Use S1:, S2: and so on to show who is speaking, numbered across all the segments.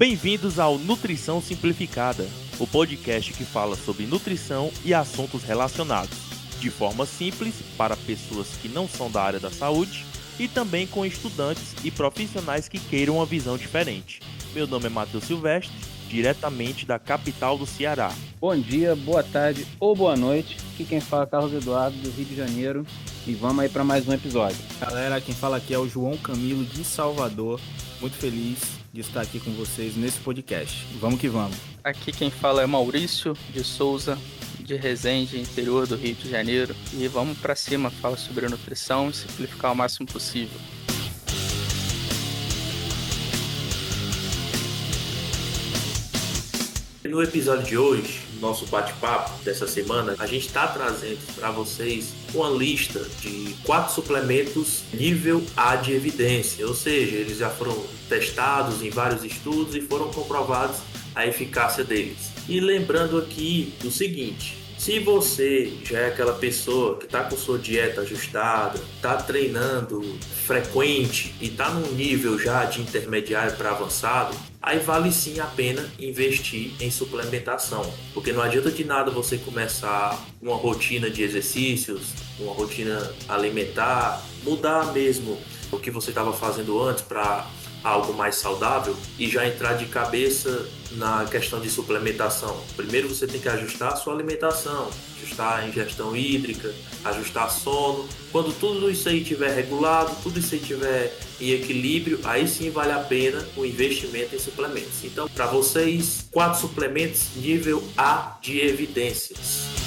S1: Bem-vindos ao Nutrição Simplificada, o podcast que fala sobre nutrição e assuntos relacionados, de forma simples para pessoas que não são da área da saúde e também com estudantes e profissionais que queiram uma visão diferente. Meu nome é Matheus Silvestre, diretamente da capital do Ceará.
S2: Bom dia, boa tarde ou boa noite. Aqui quem fala é Carlos Eduardo, do Rio de Janeiro. E vamos aí para mais um episódio.
S3: Galera, quem fala aqui é o João Camilo de Salvador. Muito feliz de estar aqui com vocês nesse podcast. Vamos que vamos.
S4: Aqui quem fala é Maurício de Souza, de Resende, interior do Rio de Janeiro. E vamos para cima falar sobre nutrição e simplificar o máximo possível.
S1: No episódio de hoje, nosso bate-papo dessa semana, a gente está trazendo para vocês uma lista de quatro suplementos nível A de evidência, ou seja, eles já foram testados em vários estudos e foram comprovados a eficácia deles. E lembrando aqui o seguinte: se você já é aquela pessoa que está com sua dieta ajustada, está treinando frequente e está num nível já de intermediário para avançado, aí vale sim a pena investir em suplementação, porque não adianta de nada você começar uma rotina de exercícios, uma rotina alimentar, mudar mesmo o que você estava fazendo antes para algo mais saudável e já entrar de cabeça na questão de suplementação. Primeiro você tem que ajustar a sua alimentação, ajustar a ingestão hídrica, ajustar sono. Quando tudo isso aí estiver regulado, tudo isso aí estiver em equilíbrio, aí sim vale a pena o investimento em suplementos. Então, para vocês, quatro suplementos nível A de evidências.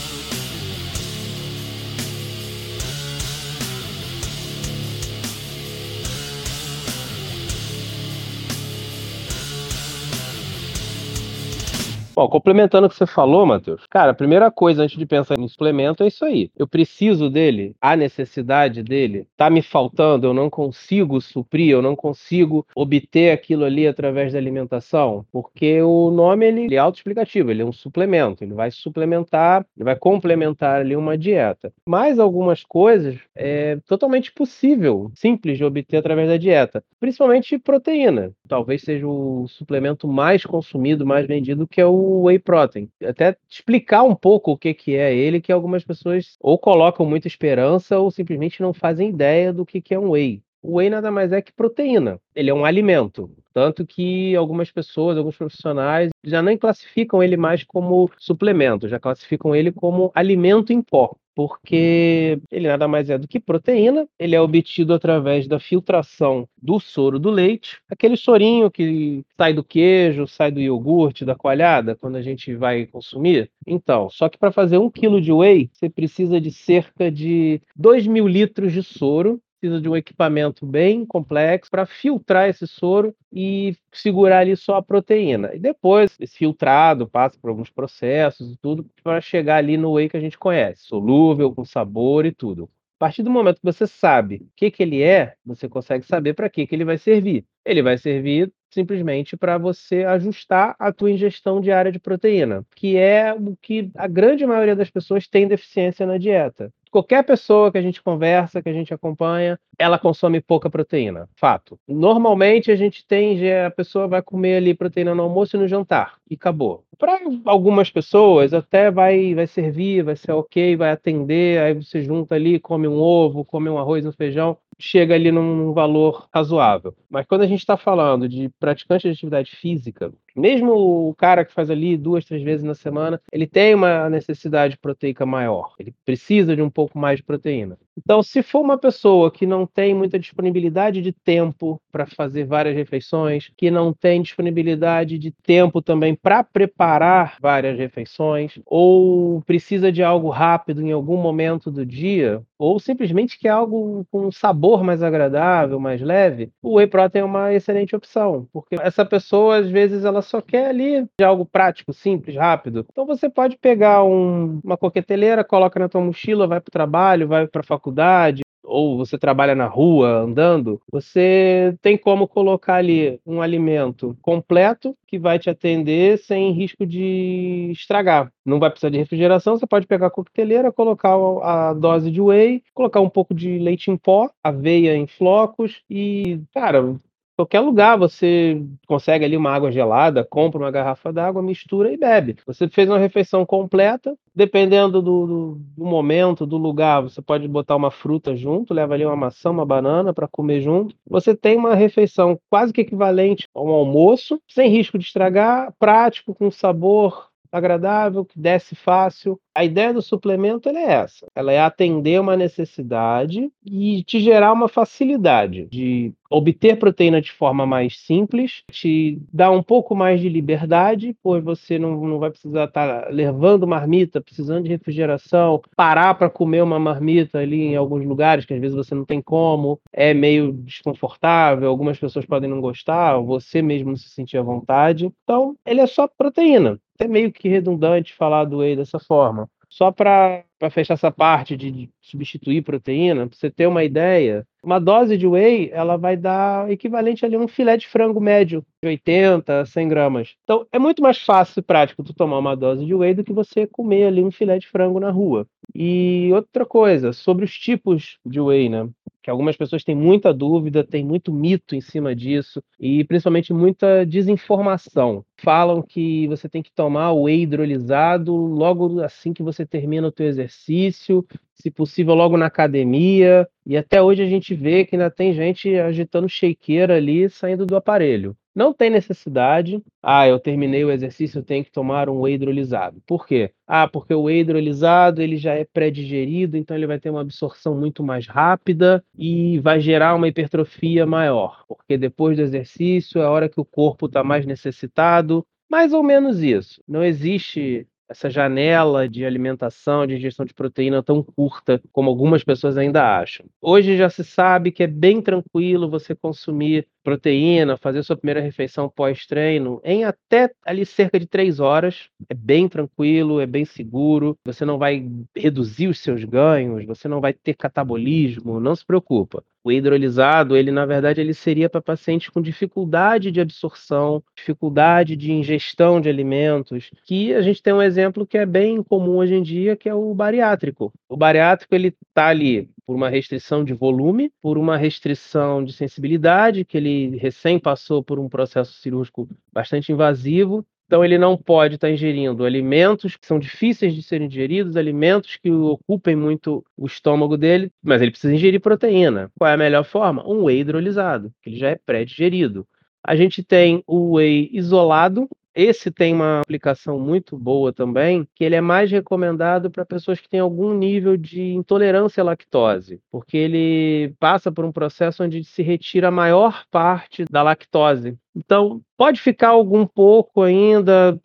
S2: Bom, complementando o que você falou, Matheus, cara, a primeira coisa antes de pensar em suplemento é isso aí. Eu preciso dele, a necessidade dele, tá me faltando, eu não consigo suprir, eu não consigo obter aquilo ali através da alimentação, porque o nome ele, ele é autoexplicativo, ele é um suplemento, ele vai suplementar, ele vai complementar ali uma dieta. Mas algumas coisas é totalmente possível, simples de obter através da dieta, principalmente proteína. Talvez seja o suplemento mais consumido, mais vendido, que é o whey protein. Até explicar um pouco o que, que é ele, que algumas pessoas ou colocam muita esperança ou simplesmente não fazem ideia do que, que é um whey. O whey nada mais é que proteína. Ele é um alimento. Tanto que algumas pessoas, alguns profissionais, já nem classificam ele mais como suplemento, já classificam ele como alimento em pó porque ele nada mais é do que proteína, ele é obtido através da filtração do soro do leite, aquele sorinho que sai do queijo, sai do iogurte, da coalhada, quando a gente vai consumir. Então, só que para fazer um quilo de whey, você precisa de cerca de 2 mil litros de soro, precisa de um equipamento bem complexo para filtrar esse soro e segurar ali só a proteína. E depois, esse filtrado passa por alguns processos e tudo para chegar ali no whey que a gente conhece, solúvel, com sabor e tudo. A partir do momento que você sabe o que, que ele é, você consegue saber para que, que ele vai servir. Ele vai servir simplesmente para você ajustar a tua ingestão diária de proteína, que é o que a grande maioria das pessoas tem deficiência na dieta qualquer pessoa que a gente conversa, que a gente acompanha, ela consome pouca proteína. Fato. Normalmente a gente tem, a pessoa vai comer ali proteína no almoço e no jantar e acabou. Para algumas pessoas até vai vai servir, vai ser ok, vai atender, aí você junta ali, come um ovo, come um arroz, um feijão, chega ali num valor razoável. Mas quando a gente está falando de praticante de atividade física, mesmo o cara que faz ali duas, três vezes na semana, ele tem uma necessidade proteica maior. Ele precisa de um pouco mais de proteína. Então, se for uma pessoa que não tem muita disponibilidade de tempo para fazer várias refeições, que não tem disponibilidade de tempo também para preparar várias refeições, ou precisa de algo rápido em algum momento do dia, ou simplesmente quer algo com um sabor mais agradável, mais leve, o whey protein é uma excelente opção, porque essa pessoa às vezes ela só quer ali de algo prático, simples, rápido. Então você pode pegar um, uma coqueteleira, coloca na tua mochila, vai para o trabalho, vai para a faculdade, ou você trabalha na rua andando, você tem como colocar ali um alimento completo que vai te atender sem risco de estragar. Não vai precisar de refrigeração, você pode pegar a coqueteleira, colocar a dose de whey, colocar um pouco de leite em pó, aveia em flocos e, cara, Qualquer lugar você consegue ali uma água gelada, compra uma garrafa d'água, mistura e bebe. Você fez uma refeição completa, dependendo do, do, do, momento, do lugar, você pode botar uma fruta junto, leva ali uma maçã, uma banana para comer junto. Você tem uma refeição quase que equivalente a um almoço, sem risco de estragar, prático, com sabor agradável, que desce fácil. A ideia do suplemento é essa: ela é atender uma necessidade e te gerar uma facilidade de obter proteína de forma mais simples, te dar um pouco mais de liberdade, pois você não, não vai precisar estar levando marmita, precisando de refrigeração, parar para comer uma marmita ali em alguns lugares que às vezes você não tem como, é meio desconfortável, algumas pessoas podem não gostar, você mesmo não se sentir à vontade. Então, ele é só proteína até meio que redundante falar do whey dessa forma. Só para fechar essa parte de substituir proteína, para você ter uma ideia, uma dose de whey ela vai dar equivalente a um filé de frango médio de 80 a 100 gramas. Então é muito mais fácil e prático tu tomar uma dose de whey do que você comer ali um filé de frango na rua. E outra coisa, sobre os tipos de whey, né? que algumas pessoas têm muita dúvida, tem muito mito em cima disso e principalmente muita desinformação. Falam que você tem que tomar o whey hidrolisado logo assim que você termina o teu exercício, se possível logo na academia, e até hoje a gente vê que ainda tem gente agitando shakeira ali saindo do aparelho. Não tem necessidade. Ah, eu terminei o exercício, eu tenho que tomar um whey hidrolisado. Por quê? Ah, porque o whey hidrolisado ele já é pré-digerido, então ele vai ter uma absorção muito mais rápida e vai gerar uma hipertrofia maior. Porque depois do exercício é a hora que o corpo está mais necessitado. Mais ou menos isso. Não existe essa janela de alimentação, de ingestão de proteína tão curta como algumas pessoas ainda acham. Hoje já se sabe que é bem tranquilo você consumir proteína, fazer sua primeira refeição pós-treino em até ali cerca de três horas. É bem tranquilo, é bem seguro. Você não vai reduzir os seus ganhos, você não vai ter catabolismo, não se preocupa. O hidrolisado, ele na verdade ele seria para pacientes com dificuldade de absorção, dificuldade de ingestão de alimentos, que a gente tem um exemplo que é bem comum hoje em dia, que é o bariátrico. O bariátrico ele está ali por uma restrição de volume, por uma restrição de sensibilidade, que ele recém passou por um processo cirúrgico bastante invasivo, então, ele não pode estar ingerindo alimentos que são difíceis de serem digeridos, alimentos que ocupem muito o estômago dele, mas ele precisa ingerir proteína. Qual é a melhor forma? Um whey hidrolisado, que ele já é pré-digerido. A gente tem o whey isolado, esse tem uma aplicação muito boa também, que ele é mais recomendado para pessoas que têm algum nível de intolerância à lactose, porque ele passa por um processo onde se retira a maior parte da lactose. Então, pode ficar algum pouco ainda,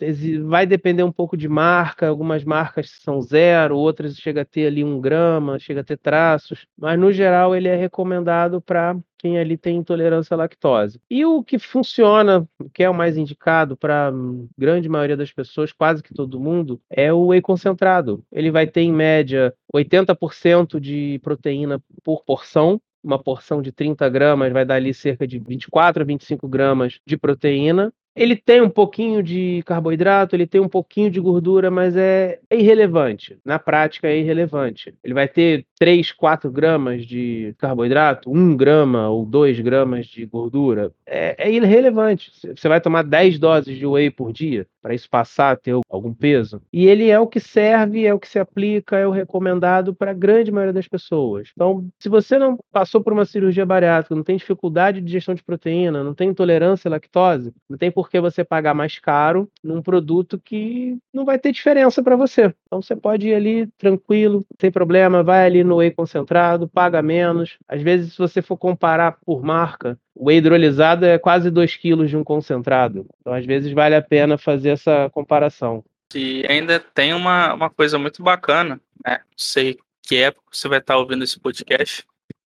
S2: vai depender um pouco de marca, algumas marcas são zero, outras chega a ter ali um grama, chega a ter traços, mas no geral ele é recomendado para quem ali tem intolerância à lactose. E o que funciona, que é o mais indicado para grande maioria das pessoas, quase que todo mundo, é o whey concentrado. Ele vai ter em média 80% de proteína por porção, uma porção de 30 gramas vai dar ali cerca de 24 a 25 gramas de proteína. Ele tem um pouquinho de carboidrato, ele tem um pouquinho de gordura, mas é, é irrelevante. Na prática, é irrelevante. Ele vai ter 3, 4 gramas de carboidrato, 1 grama ou 2 gramas de gordura. É, é irrelevante. Você vai tomar 10 doses de whey por dia para isso passar a ter algum peso. E ele é o que serve, é o que se aplica, é o recomendado para a grande maioria das pessoas. Então, se você não passou por uma cirurgia bariátrica, não tem dificuldade de gestão de proteína, não tem intolerância à lactose, não tem por que você pagar mais caro num produto que não vai ter diferença para você. Então, você pode ir ali tranquilo, tem problema, vai ali no whey concentrado, paga menos. Às vezes, se você for comparar por marca, o hidrolisado é quase 2 quilos de um concentrado. Então, às vezes, vale a pena fazer essa comparação.
S4: E ainda tem uma, uma coisa muito bacana, né? Não sei que época você vai estar ouvindo esse podcast,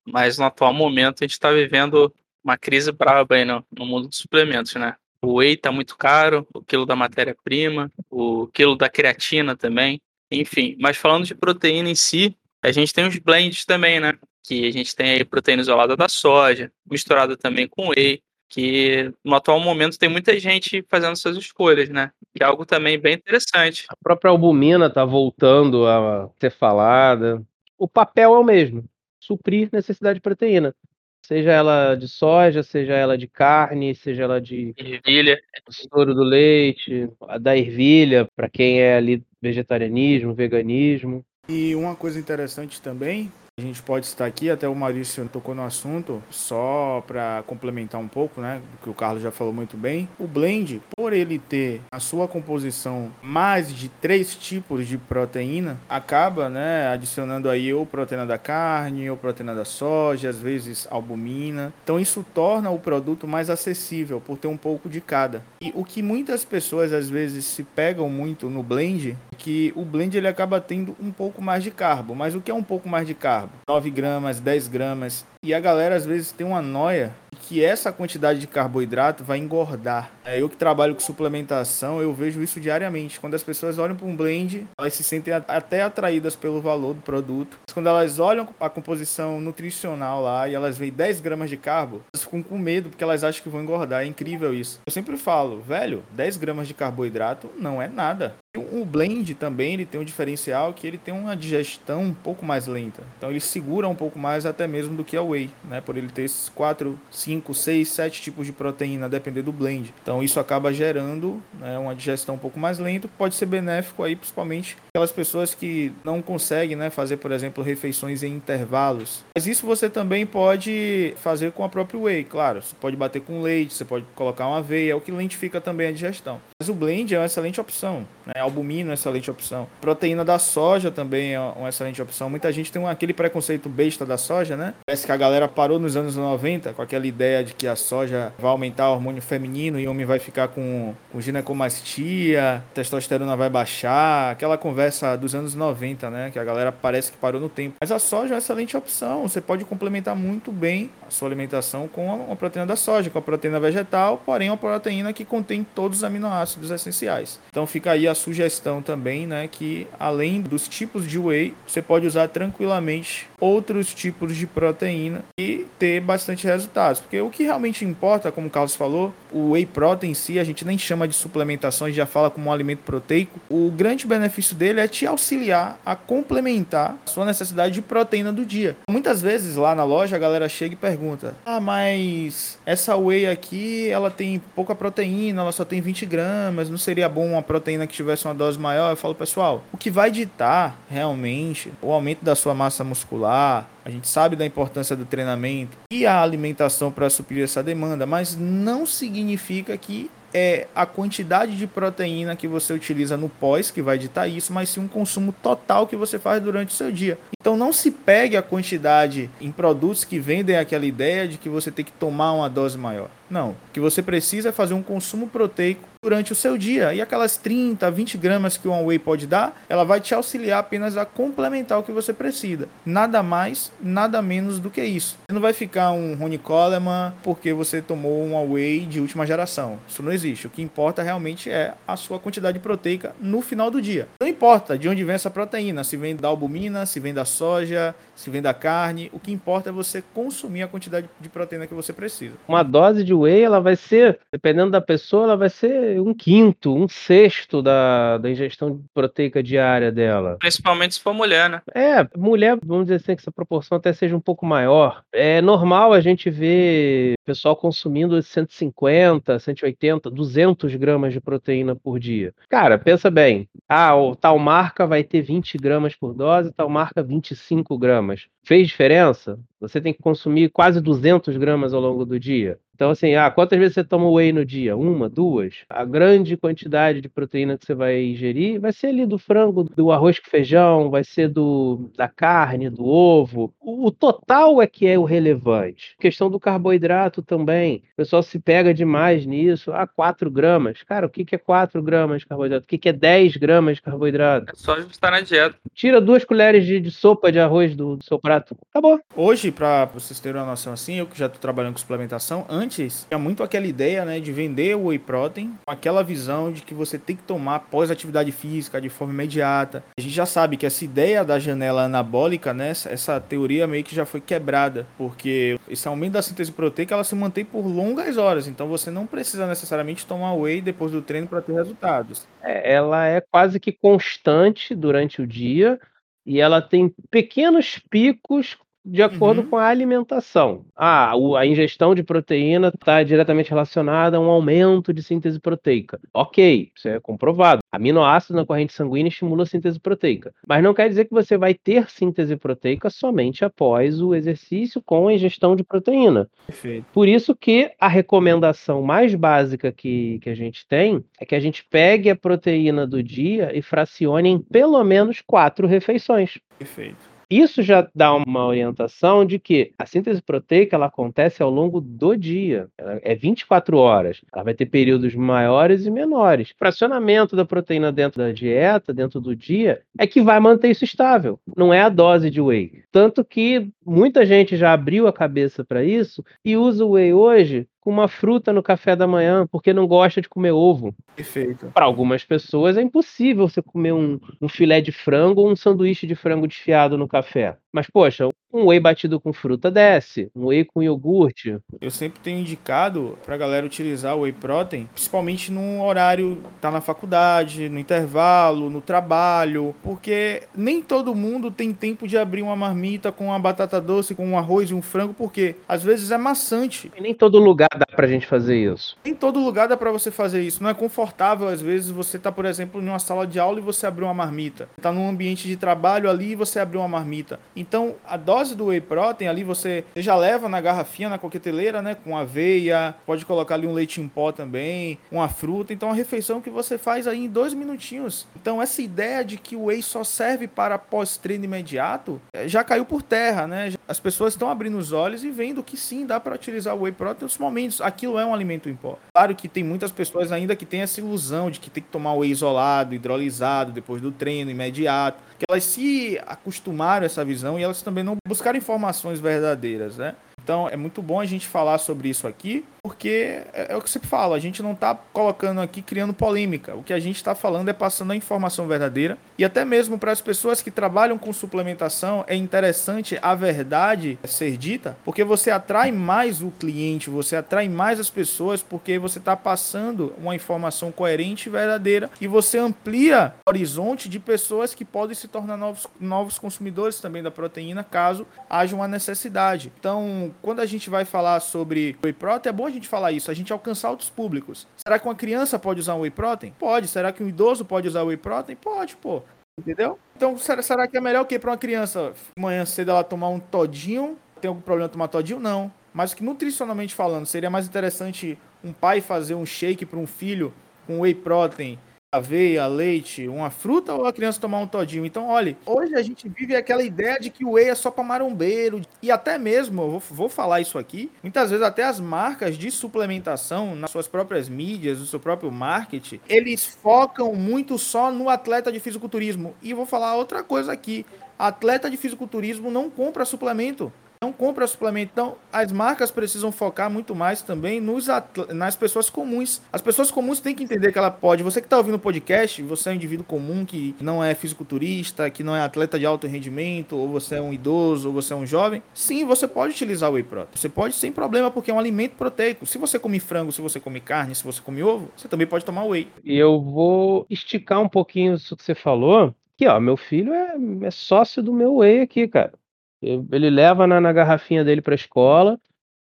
S4: mas no atual momento a gente está vivendo uma crise braba aí no, no mundo dos suplementos, né? O whey está muito caro, o quilo da matéria-prima, o quilo da creatina também, enfim. Mas falando de proteína em si, a gente tem os blends também, né? que a gente tem aí proteína isolada da soja, misturada também com whey, que no atual momento tem muita gente fazendo suas escolhas, né? Que é algo também bem interessante.
S2: A própria albumina está voltando a ser falada. O papel é o mesmo, suprir necessidade de proteína. Seja ela de soja, seja ela de carne, seja ela de
S4: ervilha,
S2: soro do leite, a da ervilha, para quem é ali vegetarianismo, veganismo.
S3: E uma coisa interessante também a gente pode estar aqui, até o Maurício tocou no assunto, só para complementar um pouco, né, do que o Carlos já falou muito bem. O blend, por ele ter a sua composição mais de três tipos de proteína, acaba, né, adicionando aí ou proteína da carne, ou proteína da soja, às vezes albumina. Então isso torna o produto mais acessível por ter um pouco de cada. E o que muitas pessoas às vezes se pegam muito no blend, é que o blend ele acaba tendo um pouco mais de carbo. Mas o que é um pouco mais de carbo? Carbo, 9 gramas, 10 gramas. E a galera às vezes tem uma noia que essa quantidade de carboidrato vai engordar. É, eu que trabalho com suplementação, eu vejo isso diariamente. Quando as pessoas olham para um blend, elas se sentem até atraídas pelo valor do produto. Mas quando elas olham a composição nutricional lá e elas veem 10 gramas de carbo, elas ficam com medo porque elas acham que vão engordar. É incrível isso. Eu sempre falo, velho, 10 gramas de carboidrato não é nada. O blend também ele tem um diferencial que ele tem uma digestão um pouco mais lenta. Então ele segura um pouco mais até mesmo do que a whey, né? Por ele ter esses 4, 5, 6, 7 tipos de proteína, depender do blend. Então isso acaba gerando né, uma digestão um pouco mais lenta, pode ser benéfico aí principalmente aquelas pessoas que não conseguem né, fazer, por exemplo, refeições em intervalos. Mas isso você também pode fazer com a própria whey, claro. Você pode bater com leite, você pode colocar uma aveia, é o que lentifica também a digestão. Mas o blend é uma excelente opção. Né? Albumina é uma excelente opção. Proteína da soja também é uma excelente opção. Muita gente tem aquele preconceito besta da soja, né? Parece que a galera parou nos anos 90 com aquela ideia de que a soja vai aumentar o hormônio feminino e o homem vai ficar com, com ginecomastia, testosterona vai baixar, aquela conversa dos anos 90, né? Que a galera parece que parou no tempo. Mas a soja é uma excelente opção. Você pode complementar muito bem a sua alimentação com a proteína da soja, com a proteína vegetal, porém uma proteína que contém todos os aminoácidos essenciais. Então fica aí a sugestão também, né? Que além dos tipos de whey, você pode usar tranquilamente outros tipos de proteína e ter bastante resultados. Porque o que realmente importa, como o Carlos falou, o whey protein em si, a gente nem chama de suplementação, a gente já fala como um alimento proteico. O grande benefício dele é te auxiliar a complementar a sua necessidade de proteína do dia. Muitas vezes lá na loja a galera chega e pergunta: "Ah, mas essa whey aqui, ela tem pouca proteína, ela só tem 20 gramas, não seria bom uma proteína que tivesse uma dose maior?" Eu falo, pessoal, o que vai ditar realmente o aumento da sua massa muscular, a gente sabe da importância do treinamento e a alimentação para suprir essa demanda, mas não significa que é a quantidade de proteína que você utiliza no pós que vai ditar isso, mas sim um consumo total que você faz durante o seu dia. Então não se pegue a quantidade em produtos que vendem aquela ideia de que você tem que tomar uma dose maior. Não. O que você precisa é fazer um consumo proteico durante o seu dia. E aquelas 30, 20 gramas que o Whey pode dar, ela vai te auxiliar apenas a complementar o que você precisa. Nada mais, nada menos do que isso. Você não vai ficar um Ronnie Coleman porque você tomou um Whey de última geração. Isso não existe. O que importa realmente é a sua quantidade proteica no final do dia. Não importa de onde vem essa proteína, se vem da albumina, se vem da soja, se vem da carne, o que importa é você consumir a quantidade de proteína que você precisa.
S2: Uma dose de whey, ela vai ser, dependendo da pessoa, ela vai ser um quinto, um sexto da, da ingestão proteica diária dela.
S4: Principalmente se for mulher, né?
S2: É, mulher, vamos dizer assim, que essa proporção até seja um pouco maior. É normal a gente ver pessoal consumindo 150, 180, 200 gramas de proteína por dia. Cara, pensa bem. Ah, tal marca vai ter 20 gramas por dose, tal marca 25 gramas. Fez diferença? Você tem que consumir quase 200 gramas ao longo do dia. Então, assim, ah, quantas vezes você toma whey no dia? Uma, duas? A grande quantidade de proteína que você vai ingerir vai ser ali do frango, do arroz com feijão, vai ser do, da carne, do ovo. O, o total é que é o relevante. A questão do carboidrato também. O pessoal se pega demais nisso. Ah, 4 gramas. Cara, o que, que é 4 gramas de carboidrato? O que, que é 10 gramas de carboidrato?
S4: É só ajustar na dieta.
S2: Tira duas colheres de, de sopa de arroz do, do seu prato. Acabou.
S3: Hoje, para vocês terem uma noção assim, eu que já estou trabalhando com suplementação, antes antes, tinha muito aquela ideia, né, de vender o whey protein aquela visão de que você tem que tomar pós atividade física de forma imediata. A gente já sabe que essa ideia da janela anabólica, né, essa teoria meio que já foi quebrada, porque esse aumento da síntese proteica ela se mantém por longas horas, então você não precisa necessariamente tomar whey depois do treino para ter resultados.
S2: É, ela é quase que constante durante o dia e ela tem pequenos picos de acordo
S3: Uhum.
S2: com a alimentação. Ah, o- a ingestão de proteína está diretamente relacionada a um aumento de síntese proteica. Ok, isso é comprovado. Aminoácido na corrente sanguínea estimula a síntese proteica. Mas não quer dizer que você vai ter síntese proteica somente após o exercício com a ingestão de proteína.
S3: Perfeito.
S2: Por isso que a recomendação mais básica que, que a gente tem é que a gente pegue a proteína do dia e fracione em pelo menos quatro refeições.
S3: Perfeito.
S2: Isso já dá uma orientação de que a síntese proteica ela acontece ao longo do dia. Ela é 24 horas. Ela vai ter períodos maiores e menores. O fracionamento da proteína dentro da dieta, dentro do dia, é que vai manter isso estável. Não é a dose de whey. Tanto que muita gente já abriu a cabeça para isso e usa o whey hoje com uma fruta no café da manhã, porque não gosta de comer ovo.
S3: Perfeito.
S2: Para algumas pessoas é impossível você comer um, um filé de frango ou um sanduíche de frango desfiado no café. Mas, poxa, um whey batido com fruta desce, um whey com iogurte.
S3: Eu sempre tenho indicado pra galera utilizar o whey protein, principalmente num horário tá na faculdade, no intervalo, no trabalho, porque nem todo mundo tem tempo de abrir uma marmita com uma batata doce, com um arroz e um frango, porque às vezes é maçante.
S2: E nem todo lugar dá pra gente fazer isso.
S3: Em todo lugar dá pra você fazer isso. Não é confortável, às vezes, você tá, por exemplo, em uma sala de aula e você abrir uma marmita. Tá num ambiente de trabalho ali e você abrir uma marmita. Então, a dose do whey protein ali você, já leva na garrafinha, na coqueteleira, né? Com aveia, pode colocar ali um leite em pó também, uma fruta. Então, é uma refeição que você faz aí em dois minutinhos. Então, essa ideia de que o whey só serve para pós-treino imediato eh, já caiu por terra, né? As pessoas estão abrindo os olhos e vendo que sim, dá para utilizar o whey protein nos momentos. Aquilo é um alimento em pó. Claro que tem muitas pessoas ainda que têm essa ilusão de que tem que tomar whey isolado, hidrolisado, depois do treino imediato. Que elas se acostumaram a essa visão e elas também não buscaram informações verdadeiras, né? Então é muito bom a gente falar sobre isso aqui, porque é, é o que eu sempre falo, a gente não está colocando aqui criando polêmica. O que a gente está falando é passando a informação verdadeira. E até mesmo para as pessoas que trabalham com suplementação, é interessante a verdade ser dita, porque você atrai mais o cliente, você atrai mais as pessoas, porque você está passando uma informação coerente e verdadeira e você amplia o horizonte de pessoas que podem se tornar novos, novos consumidores também da proteína, caso haja uma necessidade. Então, quando a gente vai falar sobre whey protein, é bom a gente falar isso, a gente alcançar outros públicos. Será que uma criança pode usar um whey protein? Pode. Será que um idoso pode usar whey protein? Pode, pô. Entendeu? Então, será, será que é melhor o que para uma criança manhã cedo ela tomar um todinho? Tem algum problema tomar todinho? Não. Mas que nutricionalmente falando, seria mais interessante um pai fazer um shake para um filho com whey protein aveia, leite, uma fruta ou a criança tomar um todinho. Então, olha, hoje a gente vive aquela ideia de que o whey é só para marombeiro e até mesmo, eu vou, vou falar isso aqui, muitas vezes até as marcas de suplementação nas suas próprias mídias, no seu próprio marketing, eles focam muito só no atleta de fisiculturismo. E vou falar outra coisa aqui, atleta de fisiculturismo não compra suplemento não compra suplemento. Então, as marcas precisam focar muito mais também nos nas pessoas comuns. As pessoas comuns têm que entender que ela pode. Você que está ouvindo o podcast, você é um indivíduo comum que não é fisiculturista, que não é atleta de alto rendimento, ou você é um idoso, ou você é um jovem. Sim, você pode utilizar o whey protein. Você pode sem problema, porque é um alimento proteico. Se você come frango, se você come carne, se você come ovo, você também pode tomar whey.
S2: E eu vou esticar um pouquinho isso que você falou. Que ó, meu filho é, é sócio do meu whey aqui, cara. Ele leva na, na garrafinha dele para a escola,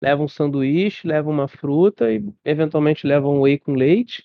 S2: leva um sanduíche, leva uma fruta e eventualmente leva um whey com leite.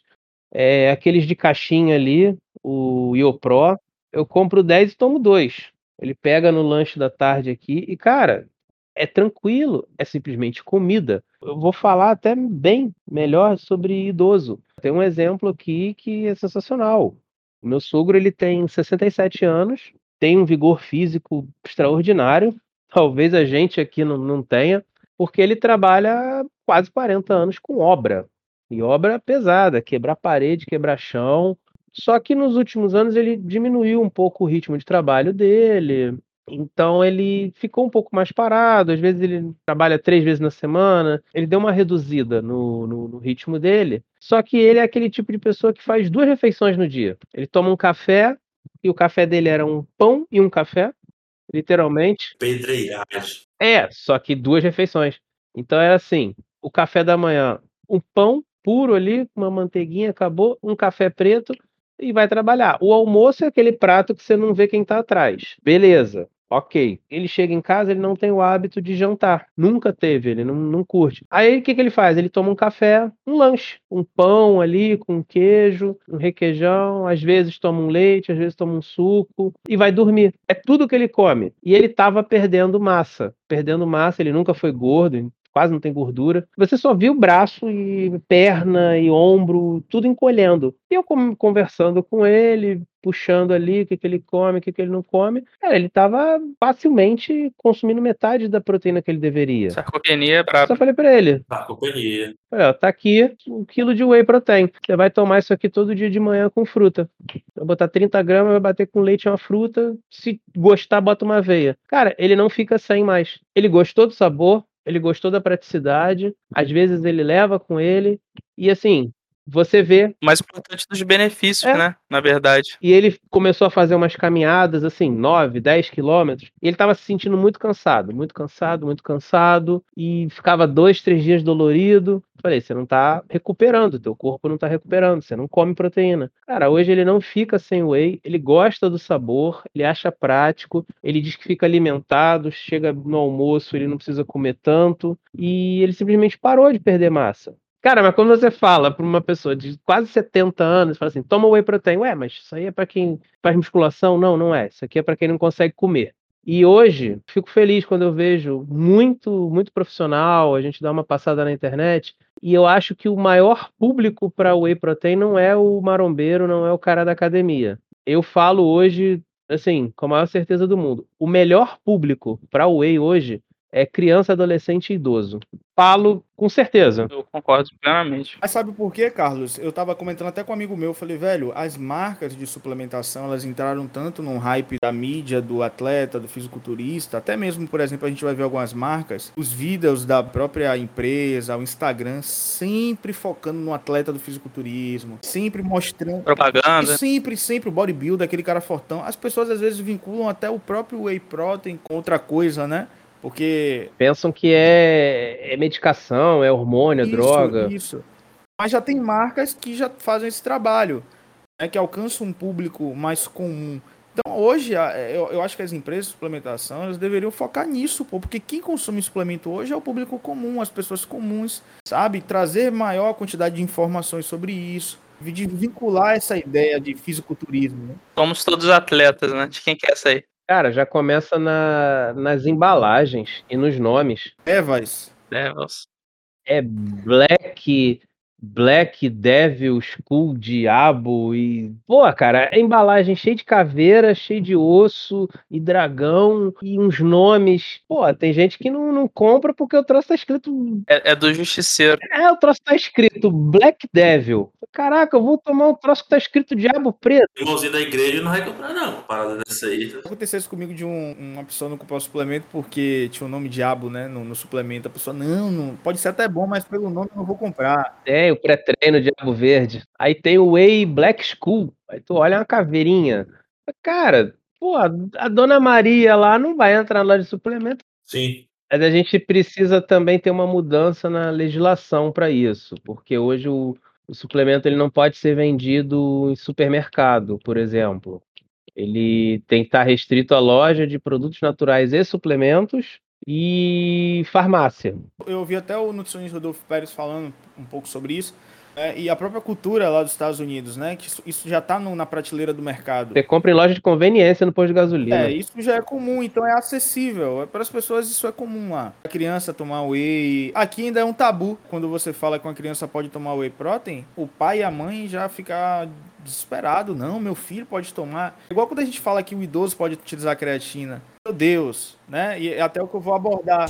S2: É, aqueles de caixinha ali, o Iopro, eu compro 10 e tomo 2. Ele pega no lanche da tarde aqui e, cara, é tranquilo, é simplesmente comida. Eu vou falar até bem melhor sobre idoso. Tem um exemplo aqui que é sensacional. O meu sogro ele tem 67 anos, tem um vigor físico extraordinário. Talvez a gente aqui não, não tenha, porque ele trabalha quase 40 anos com obra. E obra pesada, quebrar parede, quebrar chão. Só que nos últimos anos ele diminuiu um pouco o ritmo de trabalho dele. Então ele ficou um pouco mais parado. Às vezes ele trabalha três vezes na semana. Ele deu uma reduzida no, no, no ritmo dele. Só que ele é aquele tipo de pessoa que faz duas refeições no dia. Ele toma um café e o café dele era um pão e um café, literalmente.
S1: Pedreiragem.
S2: É, só que duas refeições. Então era assim: o café da manhã, um pão puro ali, uma manteiguinha, acabou, um café preto e vai trabalhar. O almoço é aquele prato que você não vê quem tá atrás. Beleza. Ok. Ele chega em casa, ele não tem o hábito de jantar. Nunca teve, ele não, não curte. Aí o que, que ele faz? Ele toma um café, um lanche, um pão ali com queijo, um requeijão, às vezes toma um leite, às vezes toma um suco e vai dormir. É tudo que ele come. E ele estava perdendo massa. Perdendo massa, ele nunca foi gordo, quase não tem gordura. Você só viu braço e perna e ombro, tudo encolhendo. E eu conversando com ele, puxando ali o que, que ele come, o que, que ele não come. Cara, ele estava facilmente consumindo metade da proteína que ele deveria.
S4: Sarcopenia é brabo.
S2: Só falei pra ele.
S1: Sarcopenia.
S2: Falei, ó, tá aqui um quilo de whey protein. Você vai tomar isso aqui todo dia de manhã com fruta. Vai botar 30 gramas, vai bater com leite e uma fruta. Se gostar, bota uma aveia. Cara, ele não fica sem mais. Ele gostou do sabor, ele gostou da praticidade, às vezes ele leva com ele, e assim, você vê.
S4: Mais importante dos benefícios, é. né? Na verdade.
S2: E ele começou a fazer umas caminhadas, assim, 9, 10 quilômetros. E ele estava se sentindo muito cansado, muito cansado, muito cansado. E ficava dois, três dias dolorido. Falei, você não está recuperando, teu corpo não está recuperando, você não come proteína. Cara, hoje ele não fica sem whey, ele gosta do sabor, ele acha prático, ele diz que fica alimentado, chega no almoço, ele não precisa comer tanto. E ele simplesmente parou de perder massa. Cara, mas quando você fala para uma pessoa de quase 70 anos, fala assim, toma whey protein, ué, mas isso aí é para quem faz musculação? Não, não é. Isso aqui é para quem não consegue comer. E hoje, fico feliz quando eu vejo muito, muito profissional, a gente dá uma passada na internet, e eu acho que o maior público para whey protein não é o marombeiro, não é o cara da academia. Eu falo hoje, assim, com a maior certeza do mundo, o melhor público para whey hoje é criança, adolescente e idoso. Falo com certeza.
S4: Eu concordo plenamente.
S3: Mas sabe por quê, Carlos? Eu tava comentando até com um amigo meu, falei, velho, as marcas de suplementação, elas entraram tanto no hype da mídia, do atleta, do fisiculturista, até mesmo, por exemplo, a gente vai ver algumas marcas, os vídeos da própria empresa, o Instagram, sempre focando no atleta do fisiculturismo, sempre mostrando...
S4: Propaganda.
S3: Sempre, sempre o bodybuilder, aquele cara fortão. As pessoas às vezes vinculam até o próprio whey protein com outra coisa, né? Porque.
S2: Pensam que é, é medicação, é hormônio, é isso, droga.
S3: Isso. Mas já tem marcas que já fazem esse trabalho, né, que alcançam um público mais comum. Então, hoje, eu, eu acho que as empresas de suplementação elas deveriam focar nisso, pô, porque quem consome suplemento hoje é o público comum, as pessoas comuns, sabe? Trazer maior quantidade de informações sobre isso, de vincular essa ideia de fisiculturismo. Né?
S4: Somos todos atletas, né? De quem quer sair.
S2: Cara, já começa na, nas embalagens e nos nomes.
S3: Evas.
S4: Devils.
S2: É Black Black Devil, Skull, Diabo e. Pô, cara, a embalagem cheia de caveira, cheia de osso e dragão e uns nomes. Pô, tem gente que não, não compra porque o troço tá escrito.
S4: É, é do Justiceiro.
S2: É, o troço tá escrito Black Devil. Caraca, eu vou tomar um troço que tá escrito Diabo Preto.
S1: Irmãozinho da igreja não vai comprar, não. Parada dessa aí.
S3: Aconteceu isso comigo de um, uma pessoa não comprar o suplemento porque tinha o nome Diabo, né? No, no suplemento. A pessoa, não, não, pode ser até bom, mas pelo nome eu não vou comprar.
S2: É, o pré-treino Diabo Verde. Aí tem o Way Black School. Aí tu olha uma caveirinha. Cara, pô, a Dona Maria lá não vai entrar na loja de suplemento.
S1: Sim.
S2: Mas a gente precisa também ter uma mudança na legislação para isso, porque hoje o, o suplemento ele não pode ser vendido em supermercado, por exemplo. Ele tem que estar restrito à loja de produtos naturais e suplementos e farmácia.
S3: Eu ouvi até o nutricionista Rodolfo Pérez falando um pouco sobre isso. É, e a própria cultura lá dos Estados Unidos, né? Que isso, isso já está na prateleira do mercado.
S2: Você compra em loja de conveniência no posto de gasolina.
S3: É, isso já é comum, então é acessível. É, para as pessoas isso é comum lá. A criança tomar whey. Aqui ainda é um tabu. Quando você fala que uma criança pode tomar whey protein, o pai e a mãe já ficam desesperado. Não, meu filho pode tomar. Igual quando a gente fala que o idoso pode utilizar creatina. Deus, né? E é até o que eu vou abordar.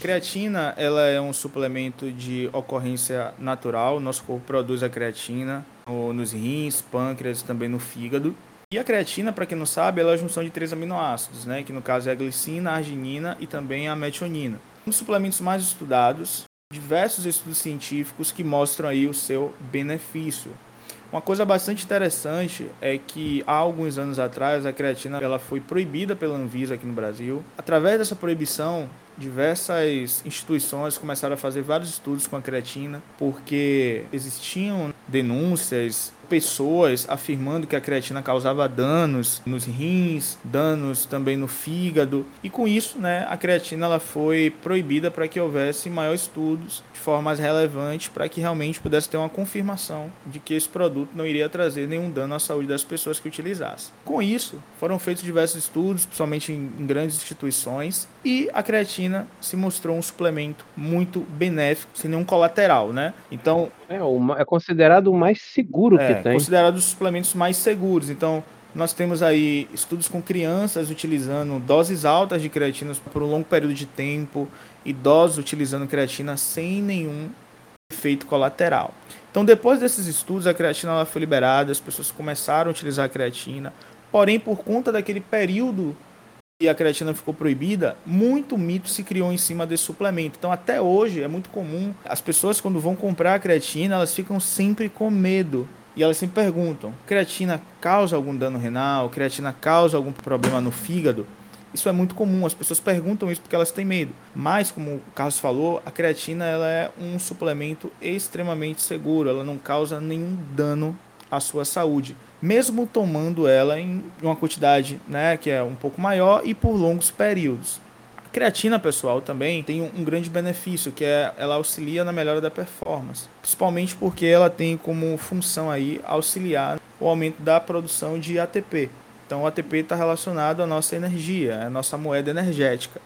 S3: Creatina, ela é um suplemento de ocorrência natural. Nosso corpo produz a creatina nos rins, pâncreas, também no fígado. E a creatina, para quem não sabe, ela é a junção de três aminoácidos, né? Que no caso é a glicina, a arginina e também a metionina. Um dos suplementos mais estudados, diversos estudos científicos que mostram aí o seu benefício. Uma coisa bastante interessante é que há alguns anos atrás a creatina ela foi proibida pela Anvisa aqui no Brasil. Através dessa proibição, diversas instituições começaram a fazer vários estudos com a creatina, porque existiam denúncias, pessoas afirmando que a creatina causava danos nos rins, danos também no fígado, e com isso, né, a creatina ela foi proibida para que houvesse maiores estudos de forma mais relevante para que realmente pudesse ter uma confirmação de que esse produto não iria trazer nenhum dano à saúde das pessoas que utilizassem. Com isso, foram feitos diversos estudos, principalmente em, em grandes instituições, e a creatina se mostrou um suplemento muito benéfico, sem nenhum colateral, né? Então,
S2: é, é considerado o mais seguro é, que tem.
S3: Considerado os suplementos mais seguros. Então, nós temos aí estudos com crianças utilizando doses altas de creatina por um longo período de tempo, idosos utilizando creatina sem nenhum efeito colateral. Então, depois desses estudos, a creatina ela foi liberada, as pessoas começaram a utilizar a creatina, porém, por conta daquele período que a creatina ficou proibida, muito mito se criou em cima desse suplemento. Então, até hoje, é muito comum as pessoas, quando vão comprar a creatina, elas ficam sempre com medo e elas sempre perguntam: creatina causa algum dano renal? Creatina causa algum problema no fígado? Isso é muito comum, as pessoas perguntam isso porque elas têm medo. Mas, como o Carlos falou, a creatina ela é um suplemento extremamente seguro, ela não causa nenhum dano à sua saúde, mesmo tomando ela em uma quantidade né, que é um pouco maior e por longos períodos. Creatina, pessoal, também tem um, grande benefício, que é ela auxilia na melhora da performance, principalmente porque ela tem como função aí auxiliar o aumento da produção de ATP. Então, o ATP está relacionado à nossa energia, à nossa moeda energética.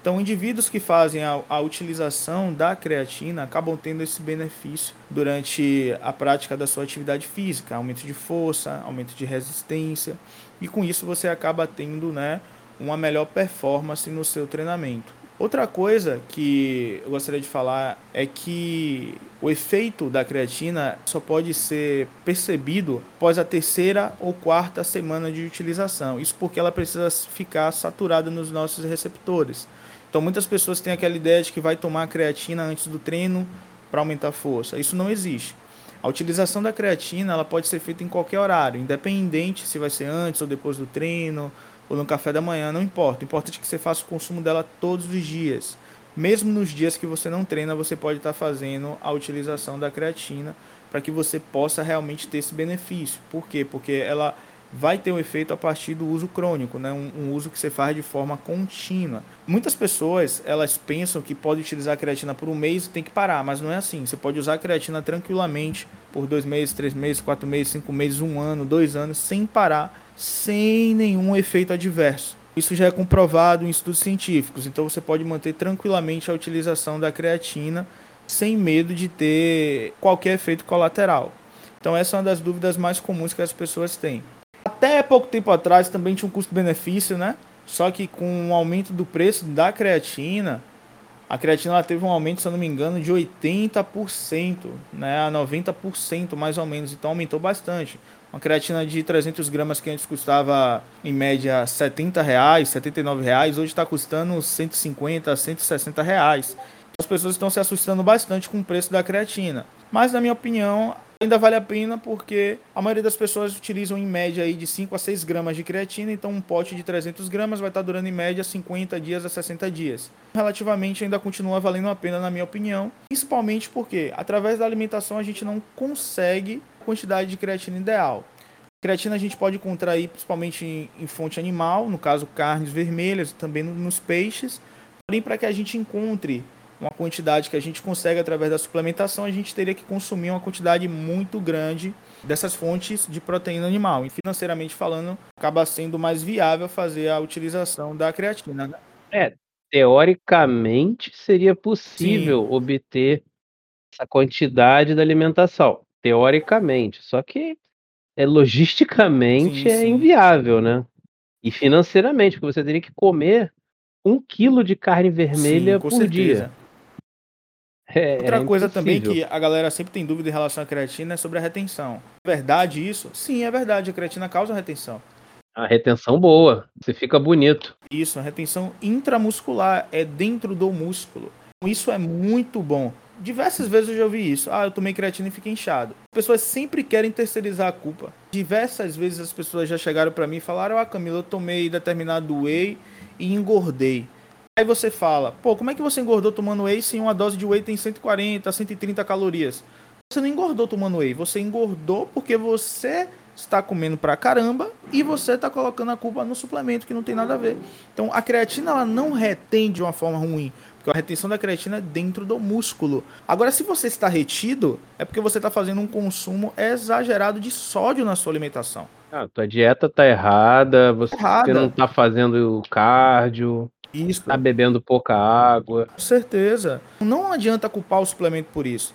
S3: Então, indivíduos que fazem a, a, utilização da creatina acabam tendo esse benefício durante a prática da sua atividade física, aumento de força, aumento de resistência, e com isso você acaba tendo, né, uma melhor performance no seu treinamento. Outra coisa que eu gostaria de falar é que o efeito da creatina só pode ser percebido após a terceira ou quarta semana de utilização. Isso porque ela precisa ficar saturada nos nossos receptores. Então muitas pessoas têm aquela ideia de que vai tomar creatina antes do treino para aumentar a força. Isso não existe. A utilização da creatina ela pode ser feita em qualquer horário, independente se vai ser antes ou depois do treino, ou no café da manhã, não importa. O importante é que você faça o consumo dela todos os dias. Mesmo nos dias que você não treina, você pode estar fazendo a utilização da creatina para que você possa realmente ter esse benefício. Por quê? Porque ela vai ter um efeito a partir do uso crônico, né? um, um uso que você faz de forma contínua. Muitas pessoas elas pensam que pode utilizar a creatina por um mês e tem que parar, mas não é assim. Você pode usar a creatina tranquilamente por dois meses, três meses, quatro meses, cinco meses, um ano, dois anos, sem parar sem nenhum efeito adverso. Isso já é comprovado em estudos científicos, então você pode manter tranquilamente a utilização da creatina sem medo de ter qualquer efeito colateral. Então essa é uma das dúvidas mais comuns que as pessoas têm. Até pouco tempo atrás também tinha um custo-benefício, né? Só que com o aumento do preço da creatina, a creatina teve um aumento, se eu não me engano, de 80%, né, a 90% mais ou menos. Então aumentou bastante. Uma creatina de 300 gramas que antes custava em média 70 reais, 79 reais, hoje está custando 150, 160 reais. As pessoas estão se assustando bastante com o preço da creatina. Mas, na minha opinião, ainda vale a pena porque a maioria das pessoas utilizam em média aí de 5 a 6 gramas de creatina, então um pote de 300 gramas vai estar durando em média 50 dias a 60 dias. Relativamente ainda continua valendo a pena, na minha opinião, principalmente porque através da alimentação a gente não consegue quantidade de creatina ideal. Creatina a gente pode encontrar aí principalmente em, em fonte animal, no caso carnes vermelhas, também no, nos peixes. Porém, para que a gente encontre uma quantidade que a gente consegue através da suplementação, a gente teria que consumir uma quantidade muito grande dessas fontes de proteína animal. E financeiramente falando, acaba sendo mais viável fazer a utilização da creatina. Né?
S2: É, teoricamente seria possível Sim. obter essa quantidade da alimentação teoricamente. Só que é logisticamente sim, é sim. inviável, né? E financeiramente, porque você teria que comer um quilo de carne vermelha sim, por certeza. dia.
S3: É, Outra é coisa também que a galera sempre tem dúvida em relação à creatina é sobre a retenção. Verdade isso? Sim, é verdade. A creatina causa retenção.
S2: A retenção boa, você fica bonito.
S3: Isso, a retenção intramuscular é dentro do músculo. Isso é muito bom. Diversas vezes eu já ouvi isso. Ah, eu tomei creatina e fiquei inchado. As pessoas sempre querem terceirizar a culpa. Diversas vezes as pessoas já chegaram para mim e falaram: Ah, Camila, eu tomei determinado whey e engordei. Aí você fala: Pô, como é que você engordou tomando whey se uma dose de whey tem 140, 130 calorias? você não engordou tomando whey, você engordou porque você está comendo pra caramba e você está colocando a culpa no suplemento que não tem nada a ver. Então a creatina ela não retém de uma forma ruim, porque a retenção da creatina é dentro do músculo. Agora se você está retido, é porque você está fazendo um consumo exagerado de sódio na sua alimentação.
S2: Ah, tua dieta tá errada, você errada. não tá fazendo cardio.
S3: Isso.
S2: Tá bebendo pouca água.
S3: Com certeza. Não adianta culpar o suplemento por isso.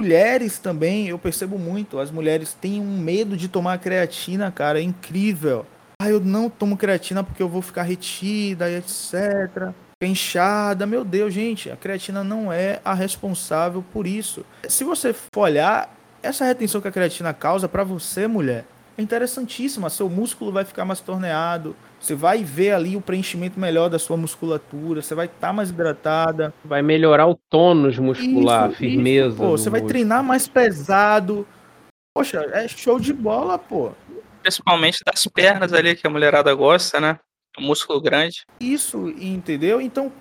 S3: Mulheres também, eu percebo muito, as mulheres têm um medo de tomar creatina, cara, é incrível. Ah, eu não tomo creatina porque eu vou ficar retida etc. Inchada, meu Deus, gente, a creatina não é a responsável por isso. Se você for olhar, essa retenção que a creatina causa para você, mulher, é interessantíssima. Seu músculo vai ficar mais torneado, você vai ver ali o preenchimento melhor da sua musculatura, você vai estar tá mais hidratada.
S2: Vai melhorar o tônus muscular, isso, firmeza. Isso,
S3: pô, você vai treinar mais pesado. Poxa, é show de bola, pô.
S4: Principalmente das pernas ali que a mulherada gosta, né? O músculo grande.
S3: Isso, entendeu? Então,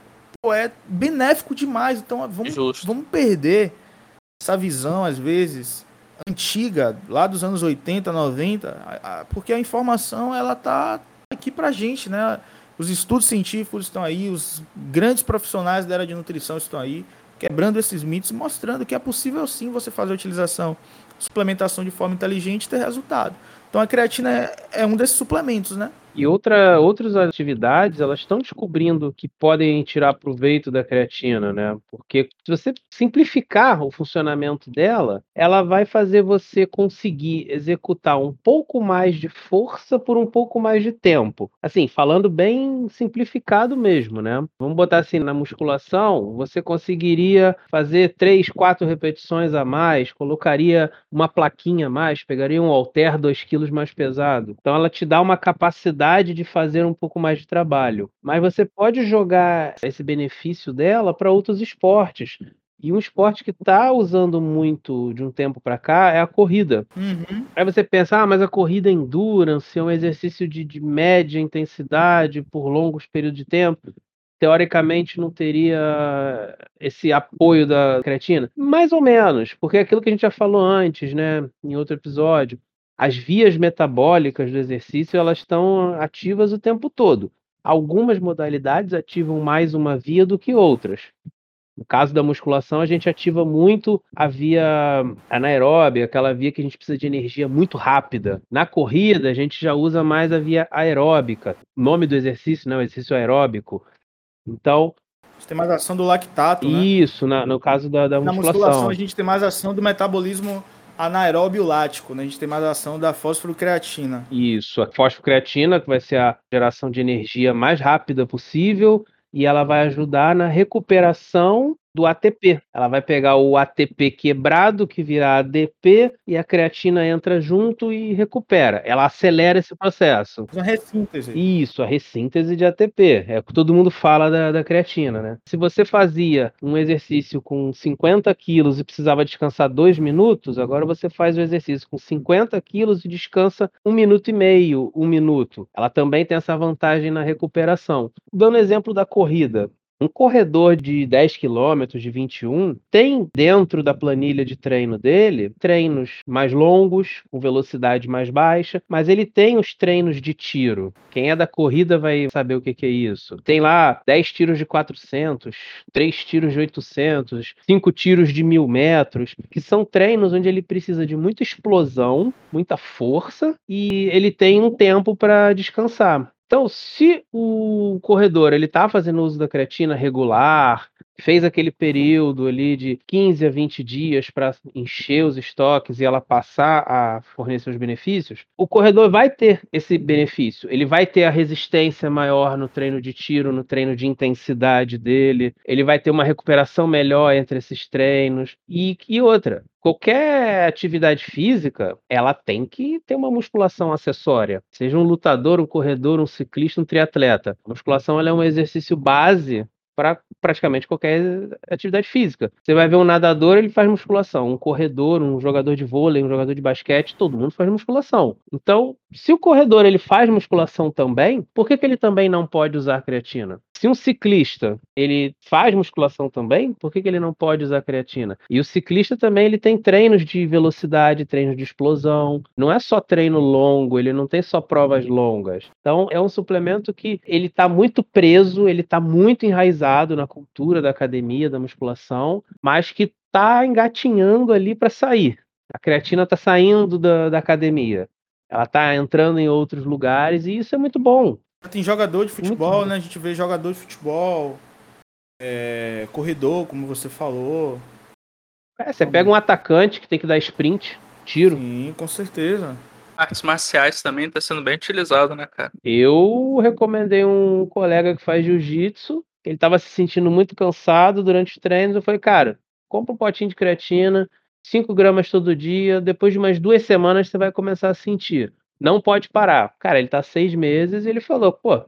S3: pô, é benéfico demais. Então, vamos, vamos perder essa visão, às vezes, antiga, lá dos anos 80, 90, porque a informação, ela tá aqui pra gente, né? Os estudos científicos estão aí, os grandes profissionais da área de nutrição estão aí, quebrando esses mitos, mostrando que é possível sim você fazer a utilização, suplementação de forma inteligente e ter resultado. Então a creatina é, é um desses suplementos, né?
S2: E outra, outras atividades, elas estão descobrindo que podem tirar proveito da creatina, né? Porque se você simplificar o funcionamento dela, ela vai fazer você conseguir executar um pouco mais de força por um pouco mais de tempo. Assim, falando bem simplificado mesmo, né? Vamos botar assim, na musculação, você conseguiria fazer três, quatro repetições a mais, colocaria uma plaquinha a mais, pegaria um halter 2 quilos mais pesado. Então ela te dá uma capacidade de fazer um pouco mais de trabalho. Mas você pode jogar esse benefício dela para outros esportes. E um esporte que está usando muito de um tempo para cá é a corrida.
S3: Uhum.
S2: Aí você pensa, ah, mas a corrida é endurance, é um exercício de, de média intensidade por longos períodos de tempo teoricamente não teria esse apoio da creatina? Mais ou menos, porque é aquilo que a gente já falou antes, né, em outro episódio as vias metabólicas do exercício elas estão ativas o tempo todo. Algumas modalidades ativam mais uma via do que outras. No caso da musculação, a gente ativa muito a via anaeróbica, aquela via que a gente precisa de energia muito rápida. Na corrida, a gente já usa mais a via aeróbica. Nome do exercício, né? O exercício aeróbico. Então.
S3: Gente tem mais ação do lactato,
S2: né? Isso, na, no caso da, da musculação. Na musculação,
S3: a gente tem mais ação do metabolismo anaeróbio lático, né? A gente tem mais ação da fosforo-creatina.
S2: Isso, a fosforo-creatina, que vai ser a geração de energia mais rápida possível, e ela vai ajudar na recuperação do ATP. Ela vai pegar o ATP quebrado, que vira ADP, e a creatina entra junto e recupera. Ela acelera esse processo.
S3: Uma ressíntese.
S2: Isso, a ressíntese de ATP. É o que todo mundo fala da, da creatina, né? Se você fazia um exercício com 50 quilos e precisava descansar dois minutos, agora você faz o exercício com 50 quilos e descansa um minuto e meio, um minuto. Ela também tem essa vantagem na recuperação. Dando exemplo da corrida, um corredor de 10 quilômetros, de 21, tem dentro da planilha de treino dele treinos mais longos, com velocidade mais baixa, mas ele tem os treinos de tiro. Quem é da corrida vai saber o que, que é isso. Tem lá 10 tiros de 400, 3 tiros de 800, 5 tiros de 1000 metros, que são treinos onde ele precisa de muita explosão, muita força e ele tem um tempo para descansar. Então, se o corredor ele está fazendo uso da creatina regular, fez aquele período ali de 15 a 20 dias para encher os estoques e ela passar a fornecer os benefícios, o corredor vai ter esse benefício. Ele vai ter a resistência maior no treino de tiro, no treino de intensidade dele, ele vai ter uma recuperação melhor entre esses treinos. E, e outra, qualquer atividade física, ela tem que ter uma musculação acessória. Seja um lutador, um corredor, um ciclista, um triatleta. A musculação é um exercício base para praticamente qualquer atividade física. Você vai ver um nadador, ele faz musculação. Um corredor, um jogador de vôlei, um jogador de basquete, todo mundo faz musculação. Então, se o corredor ele faz musculação também, por que, que ele também não pode usar creatina? Se um ciclista ele faz musculação também, por que, que ele não pode usar creatina? E o ciclista também ele tem treinos de velocidade, treinos de explosão. Não é só treino longo, ele não tem só provas longas. Então é um suplemento que ele está muito preso, ele está muito enraizado na cultura da academia, da musculação, mas que está engatinhando ali para sair. A creatina está saindo da, da academia. Ela está entrando em outros lugares e isso é muito bom.
S3: Tem jogador de futebol, né? A gente vê jogador de futebol, é, corredor, como você falou.
S2: É, você pega um atacante que tem que dar sprint, tiro.
S3: Sim, com certeza.
S4: Artes marciais também está sendo bem utilizado, né, cara?
S2: Eu recomendei um colega que faz jiu-jitsu. Ele estava se sentindo muito cansado durante os treinos. Eu falei, cara, compra um potinho de creatina, 5 gramas todo dia. Depois de umas duas semanas você vai começar a sentir. Não pode parar. Cara, ele tá seis meses e ele falou, pô,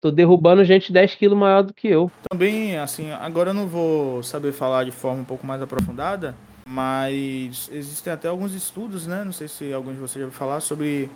S2: tô derrubando gente 10 quilos maior do que eu.
S3: Também, assim, agora eu não vou saber falar de forma um pouco mais aprofundada, mas existem até alguns estudos, né? Não sei se alguns de vocês já ouviu falar sobre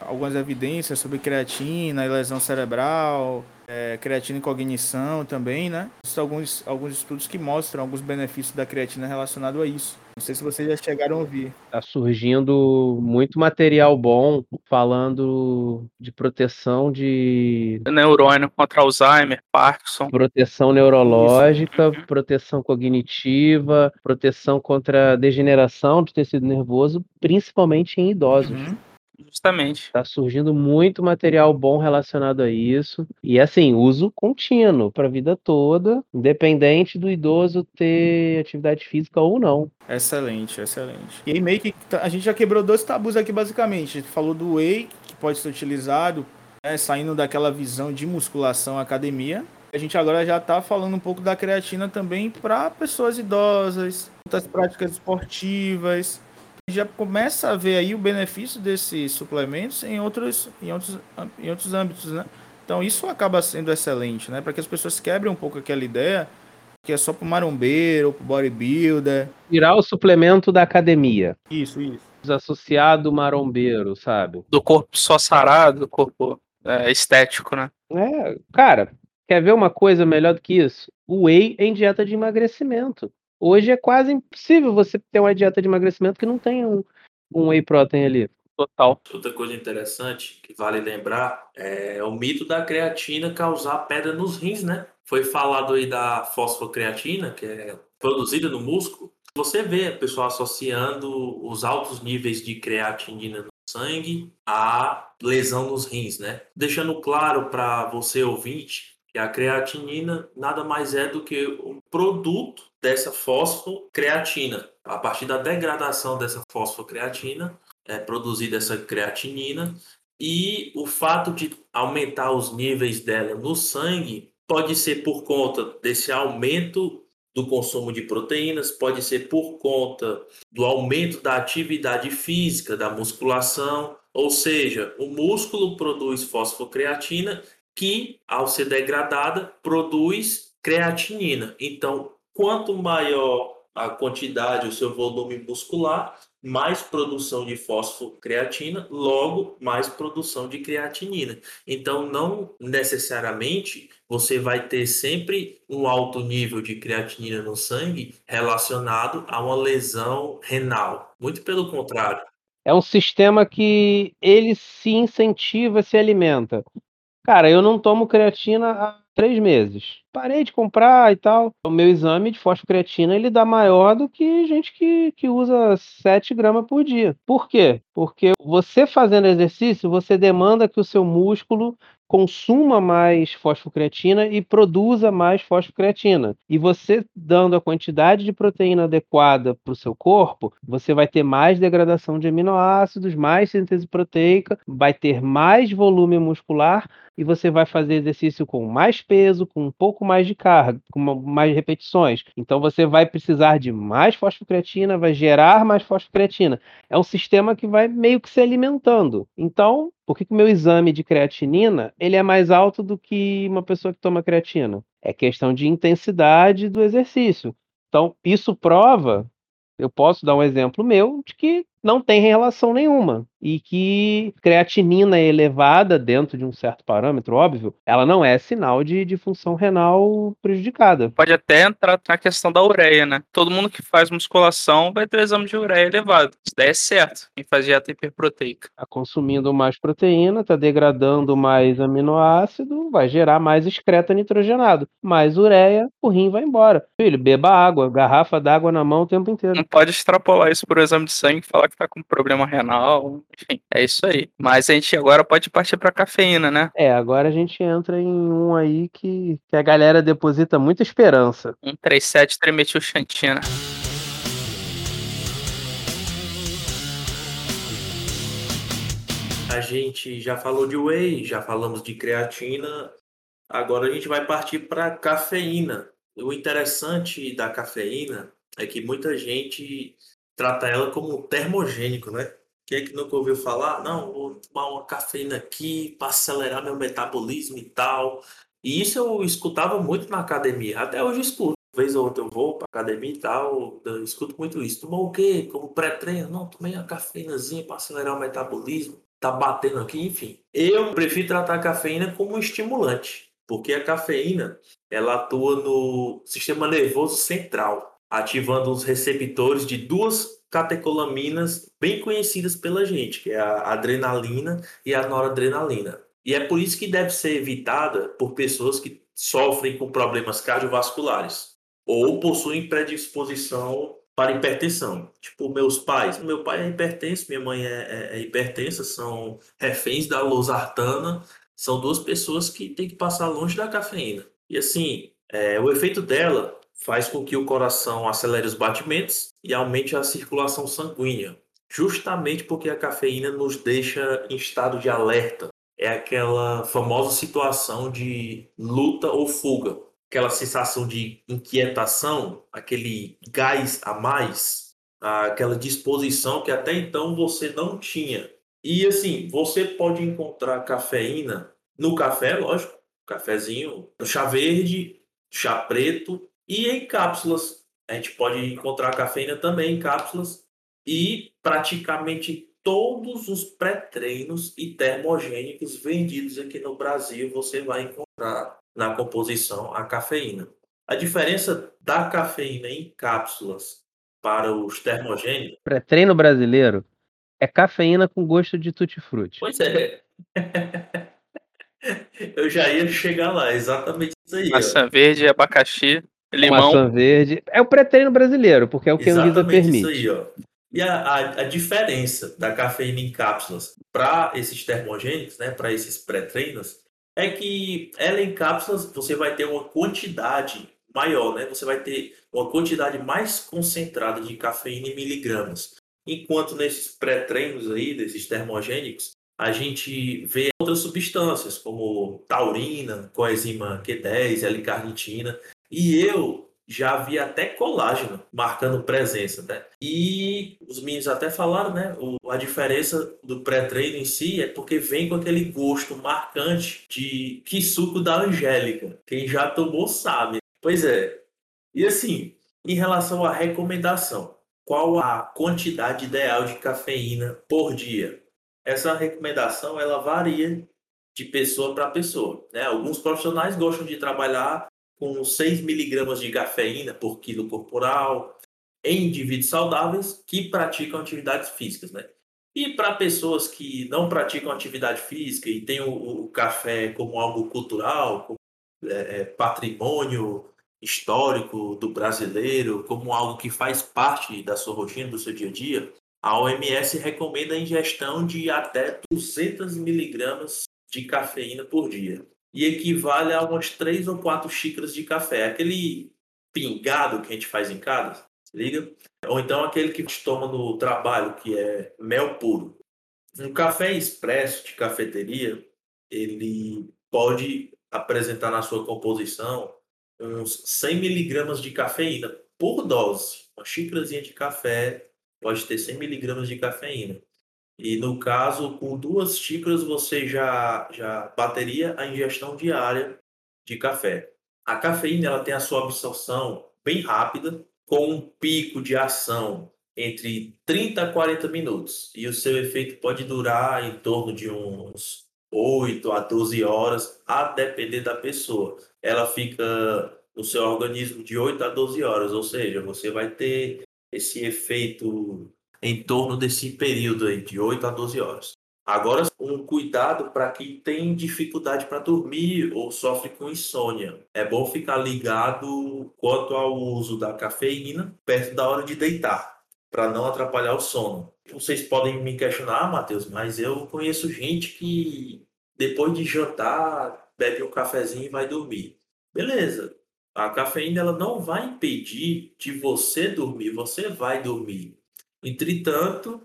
S3: algumas evidências sobre creatina e lesão cerebral, é, creatina e cognição também, né? Existem alguns, alguns estudos que mostram alguns benefícios da creatina relacionado a isso. Não sei se vocês já chegaram a ouvir.
S2: Tá surgindo muito material bom falando de proteção de
S4: neurônio contra Alzheimer, Parkinson,
S2: proteção neurológica, uhum. proteção cognitiva, proteção contra degeneração do tecido nervoso, principalmente em idosos. Uhum.
S4: Justamente.
S2: Tá surgindo muito material bom relacionado a isso. E assim, uso contínuo para a vida toda, independente do idoso ter atividade física ou não.
S3: Excelente, excelente. E aí meio que tá, a gente já quebrou dois tabus aqui basicamente. A gente falou do whey, que pode ser utilizado, né, saindo daquela visão de musculação academia. A gente agora já está falando um pouco da creatina também para pessoas idosas, outras práticas esportivas, já começa a ver aí o benefício desses suplementos em outros, em outros, em outros âmbitos, né? Então isso acaba sendo excelente, né? Para que as pessoas quebrem um pouco aquela ideia que é só para o marombeiro, para o bodybuilder.
S2: Tirar o suplemento da academia.
S3: Isso, isso.
S2: Desassociado marombeiro, sabe?
S4: Do corpo só sarado, do corpo é, estético, né?
S2: É, cara, quer ver uma coisa melhor do que isso? O whey em dieta de emagrecimento. Hoje é quase impossível você ter uma dieta de emagrecimento que não tenha um, um whey protein ali. Total.
S1: Outra coisa interessante que vale lembrar é o mito da creatina causar pedra nos rins, né? Foi falado aí da fosfocreatina, que é produzida no músculo. Você vê o pessoal associando os altos níveis de creatinina no sangue à lesão nos rins, né? Deixando claro para você ouvinte que a creatinina nada mais é do que um produto dessa fosfocreatina. A partir da degradação dessa fosfocreatina, é produzida essa creatinina e o fato de aumentar os níveis dela no sangue pode ser por conta desse aumento do consumo de proteínas, pode ser por conta do aumento da atividade física, da musculação, ou seja, o músculo produz fosfocreatina que, ao ser degradada, produz creatinina. Então, Quanto maior a quantidade, o seu volume muscular, mais produção de fosfocreatina, logo mais produção de creatinina. Então, não necessariamente você vai ter sempre um alto nível de creatinina no sangue relacionado a uma lesão renal. Muito pelo contrário.
S2: É um sistema que ele se incentiva, se alimenta. Cara, eu não tomo creatina há três meses. Parei de comprar e tal. O meu exame de fosfocreatina ele dá maior do que gente que, que usa 7 gramas por dia. Por quê? Porque você fazendo exercício, você demanda que o seu músculo consuma mais fosfocreatina e produza mais fosfocreatina. E você dando a quantidade de proteína adequada para o seu corpo, você vai ter mais degradação de aminoácidos, mais síntese proteica, vai ter mais volume muscular e você vai fazer exercício com mais peso, com um pouco mais de carga, com mais repetições. Então você vai precisar de mais fosfocreatina, vai gerar mais fosfocreatina. É um sistema que vai meio que se alimentando. Então, por que, o meu exame de creatinina ele é mais alto do que uma pessoa que toma creatina? É questão de intensidade do exercício. Então, isso prova, eu posso dar um exemplo meu, de que não tem relação nenhuma e que creatinina elevada dentro de um certo parâmetro, óbvio, ela não é sinal de, de função renal prejudicada.
S4: Pode até entrar na questão da ureia, né? Todo mundo que faz musculação vai ter o exame de ureia elevado. Isso daí é certo. Quem faz dieta hiperproteica.
S2: Tá consumindo mais proteína, tá degradando mais aminoácido, vai gerar mais excreta nitrogenado. Mais ureia, o rim vai embora. Filho, beba água, garrafa d'água na mão o tempo inteiro.
S4: Não pode extrapolar isso por exame de sangue e falar que tá com problema renal. Enfim, é isso aí. Mas a gente agora pode partir pra cafeína, né?
S2: É, agora a gente entra em um aí que, que a galera deposita muita esperança.
S4: 137 trimetilxantina.
S1: A gente já falou de whey, já falamos de creatina, agora a gente vai partir para cafeína. O interessante da cafeína é que muita gente trata ela como termogênico, né? Quem é que nunca ouviu falar? Não, vou tomar uma cafeína aqui para acelerar meu metabolismo e tal. E isso eu escutava muito na academia. Até hoje escuto. Uma vez ou outra eu vou para academia e tal, eu escuto muito isso. Tomou o quê? Como pré-treino? Não, tomei uma cafeínazinha para acelerar o metabolismo. Tá batendo aqui, enfim. Eu prefiro tratar a cafeína como um estimulante, porque a cafeína ela atua no sistema nervoso central, ativando os receptores de duas catecolaminas bem conhecidas pela gente, que é a adrenalina e a noradrenalina. E é por isso que deve ser evitada por pessoas que sofrem com problemas cardiovasculares ou possuem predisposição para hipertensão. Tipo, meus pais. Meu pai é hipertenso, minha mãe é, é, é hipertensa, são reféns da losartana. São duas pessoas que têm que passar longe da cafeína. E assim, é, o efeito dela faz com que o coração acelere os batimentos e aumente a circulação sanguínea, justamente porque a cafeína nos deixa em estado de alerta. É aquela famosa situação de luta ou fuga, aquela sensação de inquietação, aquele gás a mais, aquela disposição que até então você não tinha. E assim, você pode encontrar cafeína no café, lógico, cafezinho, no chá verde, chá preto e em cápsulas. A gente pode encontrar cafeína também em cápsulas e praticamente todos os pré-treinos e termogênicos vendidos aqui no Brasil você vai encontrar na composição a cafeína. A diferença da cafeína em cápsulas para os termogênicos.
S2: Pré-treino brasileiro é cafeína com gosto de tutti-frutti.
S1: Pois é. Eu já ia chegar lá, exatamente isso aí.
S4: Maçã verde, abacaxi, limão.
S2: Maçã verde. É o pré-treino brasileiro, porque é o que a Anvisa permite.
S1: Isso aí, ó. E a, a, a diferença da cafeína em cápsulas para esses termogênicos, né, para esses pré-treinos, é que ela em cápsulas você vai ter uma quantidade maior, né? Você vai ter uma quantidade mais concentrada de cafeína em miligramas. Enquanto nesses pré-treinos aí, desses termogênicos, a gente vê outras substâncias, como taurina, coenzima Q10, L-carnitina. E eu já vi até colágeno marcando presença, né? E os meninos até falaram, né? O, a diferença do pré-treino em si é porque vem com aquele gosto marcante de que suco da Angélica. Quem já tomou sabe. Pois é. E assim, em relação à recomendação, qual a quantidade ideal de cafeína por dia? Essa recomendação ela varia de pessoa para pessoa. Né? Alguns profissionais gostam de trabalhar com 6 miligramas de cafeína por quilo corporal em indivíduos saudáveis que praticam atividades físicas, né? E para pessoas que não praticam atividade física e têm o, o café como algo cultural, como é, é, patrimônio histórico do brasileiro, como algo que faz parte da sua rotina, do seu dia a dia, a OMS recomenda a ingestão de até 200 miligramas de cafeína por dia e equivale a umas três ou quatro xícaras de café. Aquele pingado que a gente faz em casa, se liga? Ou então aquele que a gente toma no trabalho, que é mel puro. Um café expresso de cafeteria, ele pode apresentar na sua composição uns 100 miligramas de cafeína por dose. Uma xícarazinha de café pode ter 100 miligramas de cafeína. E no caso, com duas xícaras você já, já bateria a ingestão diária de café. A cafeína ela tem a sua absorção bem rápida, com um pico de ação entre 30 a 40 minutos. E o seu efeito pode durar em torno de uns 8 a 12 horas, a depender da pessoa. Ela fica no seu organismo de 8 a 12 horas, ou seja, você vai ter esse efeito em torno desse período aí, de 8 a 12 horas. Agora, um cuidado para quem tem dificuldade para dormir ou sofre com insônia. É bom ficar ligado quanto ao uso da cafeína perto da hora de deitar, para não atrapalhar o sono. Vocês podem me questionar, Matheus, mas eu conheço gente que depois de jantar bebe um cafezinho e vai dormir. Beleza. A cafeína ela não vai impedir de você dormir, você vai dormir. Entretanto,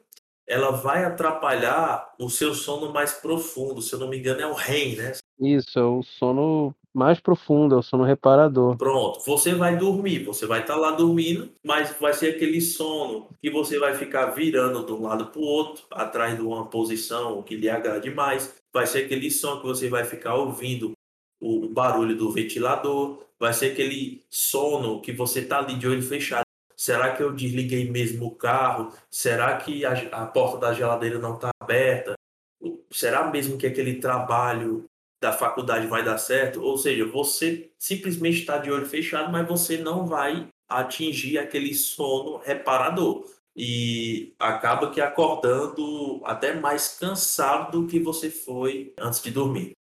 S1: ela vai atrapalhar o seu sono mais profundo. Se eu não me engano, é o REM, né?
S2: Isso, é o sono mais profundo, é o sono reparador.
S1: Pronto, você vai dormir, você vai estar tá lá dormindo, mas vai ser aquele sono que você vai ficar virando de um lado para o outro, atrás de uma posição que lhe agrade mais. Vai ser aquele som que você vai ficar ouvindo o barulho do ventilador, vai ser aquele sono que você está ali de olho fechado Será que eu desliguei mesmo o carro? Será que a, a porta da geladeira não está aberta? Será mesmo que aquele trabalho da faculdade vai dar certo? Ou seja, você simplesmente está de olho fechado, mas você não vai atingir aquele sono reparador. E acaba que acordando até mais cansado do que você foi antes de dormir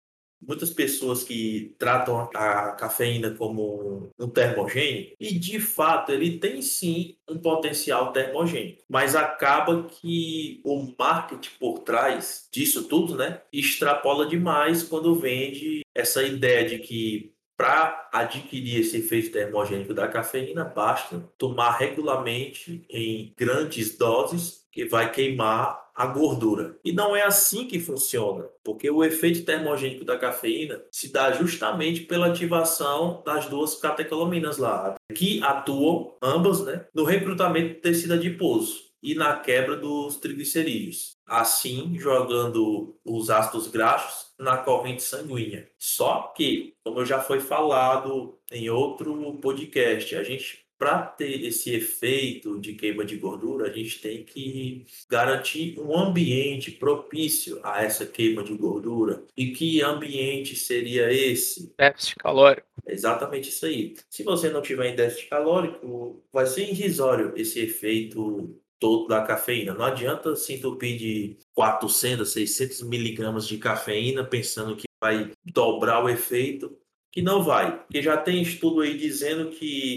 S1: muitas pessoas que tratam a cafeína como um termogênico e de fato ele tem sim um potencial termogênico, mas acaba que o marketing por trás disso tudo, né, extrapola demais quando vende essa ideia de que para adquirir esse efeito termogênico da cafeína, basta tomar regularmente em grandes doses que vai queimar a gordura. E não é assim que funciona, porque o efeito termogênico da cafeína se dá justamente pela ativação das duas catecolaminas lá, que atuam ambas né, no recrutamento de tecido adiposo e na quebra dos triglicerídeos, assim jogando os ácidos graxos na corrente sanguínea. Só que, como já foi falado em outro podcast, a gente para ter esse efeito de queima de gordura, a gente tem que garantir um ambiente propício a essa queima de gordura. E que ambiente seria esse?
S4: Déficit calórico.
S1: exatamente isso aí. Se você não tiver em déficit calórico, vai ser irrisório esse efeito todo da cafeína. Não adianta se entupir de 400, 600 miligramas de cafeína pensando que vai dobrar o efeito, que não vai. Porque já tem estudo aí dizendo que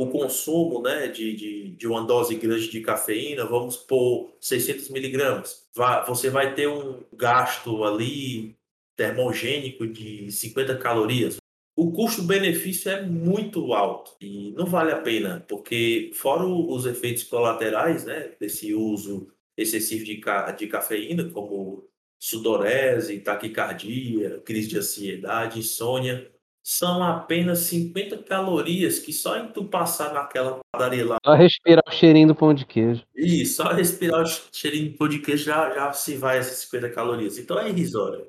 S1: o consumo né, de, de, de uma dose grande de cafeína, vamos por 600 miligramas, você vai ter um gasto ali termogênico de 50 calorias. O custo-benefício é muito alto e não vale a pena, porque fora os efeitos colaterais né, desse uso excessivo de, ca de cafeína, como sudorese, taquicardia, crise de ansiedade, insônia, são apenas 50 calorias que só em tu passar naquela padaria lá.
S2: Só respirar o cheirinho do pão de queijo.
S1: Isso, só respirar o cheirinho do pão de queijo já, já se vai essas 50 calorias. Então é irrisório.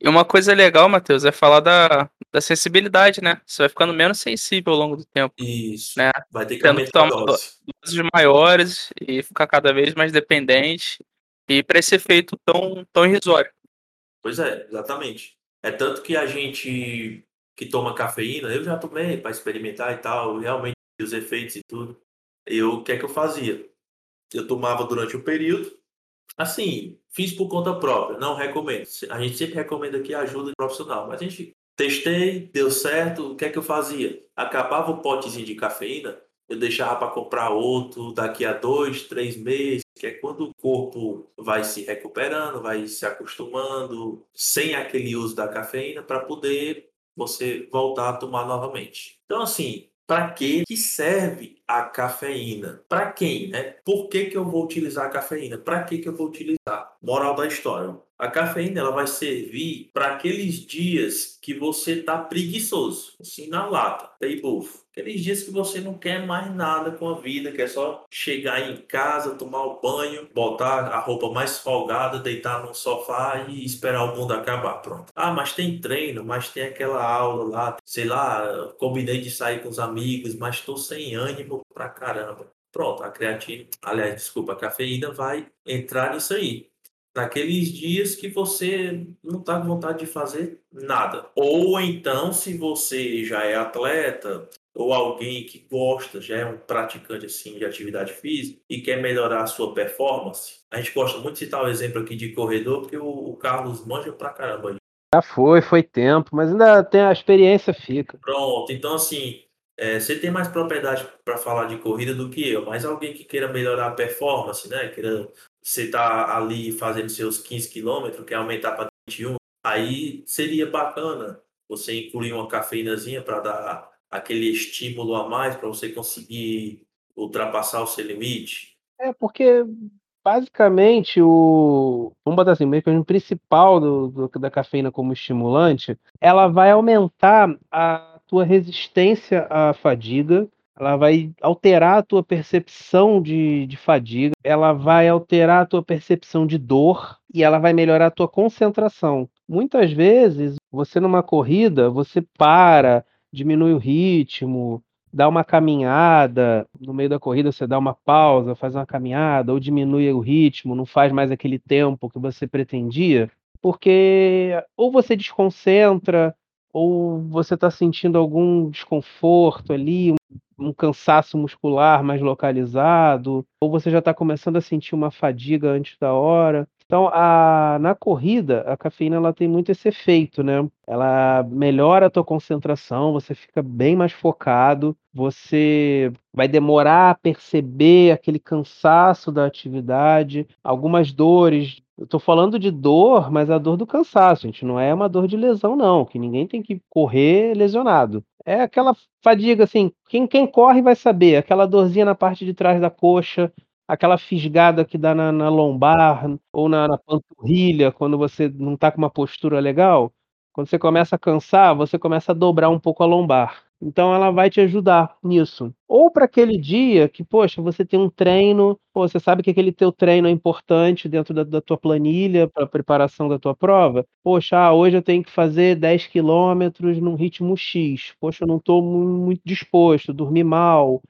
S4: E uma coisa legal, Matheus, é falar da, da sensibilidade, né? Você vai ficando menos sensível ao longo do tempo.
S1: Isso.
S4: Né?
S1: Vai ter que
S4: Tendo
S1: aumentar a
S4: tomar
S1: dose.
S4: doses maiores e ficar cada vez mais dependente. E para esse efeito tão, tão irrisório.
S1: Pois é, exatamente. É tanto que a gente que toma cafeína, eu já tomei para experimentar e tal, realmente os efeitos e tudo. Eu, o que é que eu fazia? Eu tomava durante o período, assim, fiz por conta própria, não recomendo. A gente sempre recomenda aqui ajuda profissional, mas a gente testei, deu certo, o que é que eu fazia? Acabava o potezinho de cafeína, eu deixava para comprar outro daqui a dois, três meses, que é quando o corpo vai se recuperando, vai se acostumando, sem aquele uso da cafeína, para poder você voltar a tomar novamente. Então, assim, para que que serve a cafeína? Para quem, né? Por que, que eu vou utilizar a cafeína? Para que, que eu vou utilizar? Moral da história. A cafeína ela vai servir para aqueles dias que você tá preguiçoso, assim na lata, aí bufo. Aqueles dias que você não quer mais nada com a vida, quer só chegar em casa, tomar o banho, botar a roupa mais folgada, deitar no sofá e esperar o mundo acabar. Pronto. Ah, mas tem treino, mas tem aquela aula lá, sei lá, combinei de sair com os amigos, mas estou sem ânimo pra caramba pronto, a creatina, aliás, desculpa, a cafeína vai entrar nisso aí. Naqueles dias que você não está com vontade de fazer nada. Ou então, se você já é atleta, ou alguém que gosta, já é um praticante assim de atividade física e quer melhorar a sua performance, a gente gosta muito de citar o exemplo aqui de corredor, porque o, o Carlos manja pra caramba.
S2: Já foi, foi tempo, mas ainda tem a experiência fica.
S1: Pronto, então assim, é, você tem mais propriedade para falar de corrida do que eu, mas alguém que queira melhorar a performance, né? Queira você tá ali fazendo seus 15 quilômetros, quer aumentar para 21, aí seria bacana você incluir uma cafeínazinha para dar aquele estímulo a mais para você conseguir ultrapassar o seu limite?
S2: É, porque basicamente o vamos botar assim, o principal do, do, da cafeína como estimulante, ela vai aumentar a tua resistência à fadiga, ela vai alterar a tua percepção de, de fadiga, ela vai alterar a tua percepção de dor e ela vai melhorar a tua concentração. Muitas vezes, você numa corrida, você para, diminui o ritmo, dá uma caminhada, no meio da corrida você dá uma pausa, faz uma caminhada, ou diminui o ritmo, não faz mais aquele tempo que você pretendia, porque ou você desconcentra, ou você está sentindo algum desconforto ali, um, cansaço muscular mais localizado, ou você já está começando a sentir uma fadiga antes da hora. Então, a, na corrida, a cafeína ela tem muito esse efeito, né? Ela melhora a tua concentração, você fica bem mais focado, você vai demorar a perceber aquele cansaço da atividade, algumas dores. Eu estou falando de dor, mas a dor do cansaço, gente, não é uma dor de lesão, não, que ninguém tem que correr lesionado. É aquela fadiga, assim, quem, quem corre vai saber, aquela dorzinha na parte de trás da coxa, aquela fisgada que dá na, na lombar ou na, na, panturrilha quando você não está com uma postura legal, quando você começa a cansar, você começa a dobrar um pouco a lombar. Então ela vai te ajudar nisso. Ou para aquele dia que, poxa, você tem um treino, pô, você sabe que aquele teu treino é importante dentro da, da tua planilha para preparação da tua prova. Poxa, ah, hoje eu tenho que fazer 10 quilômetros num ritmo X. Poxa, eu não estou muito disposto, dormi mal,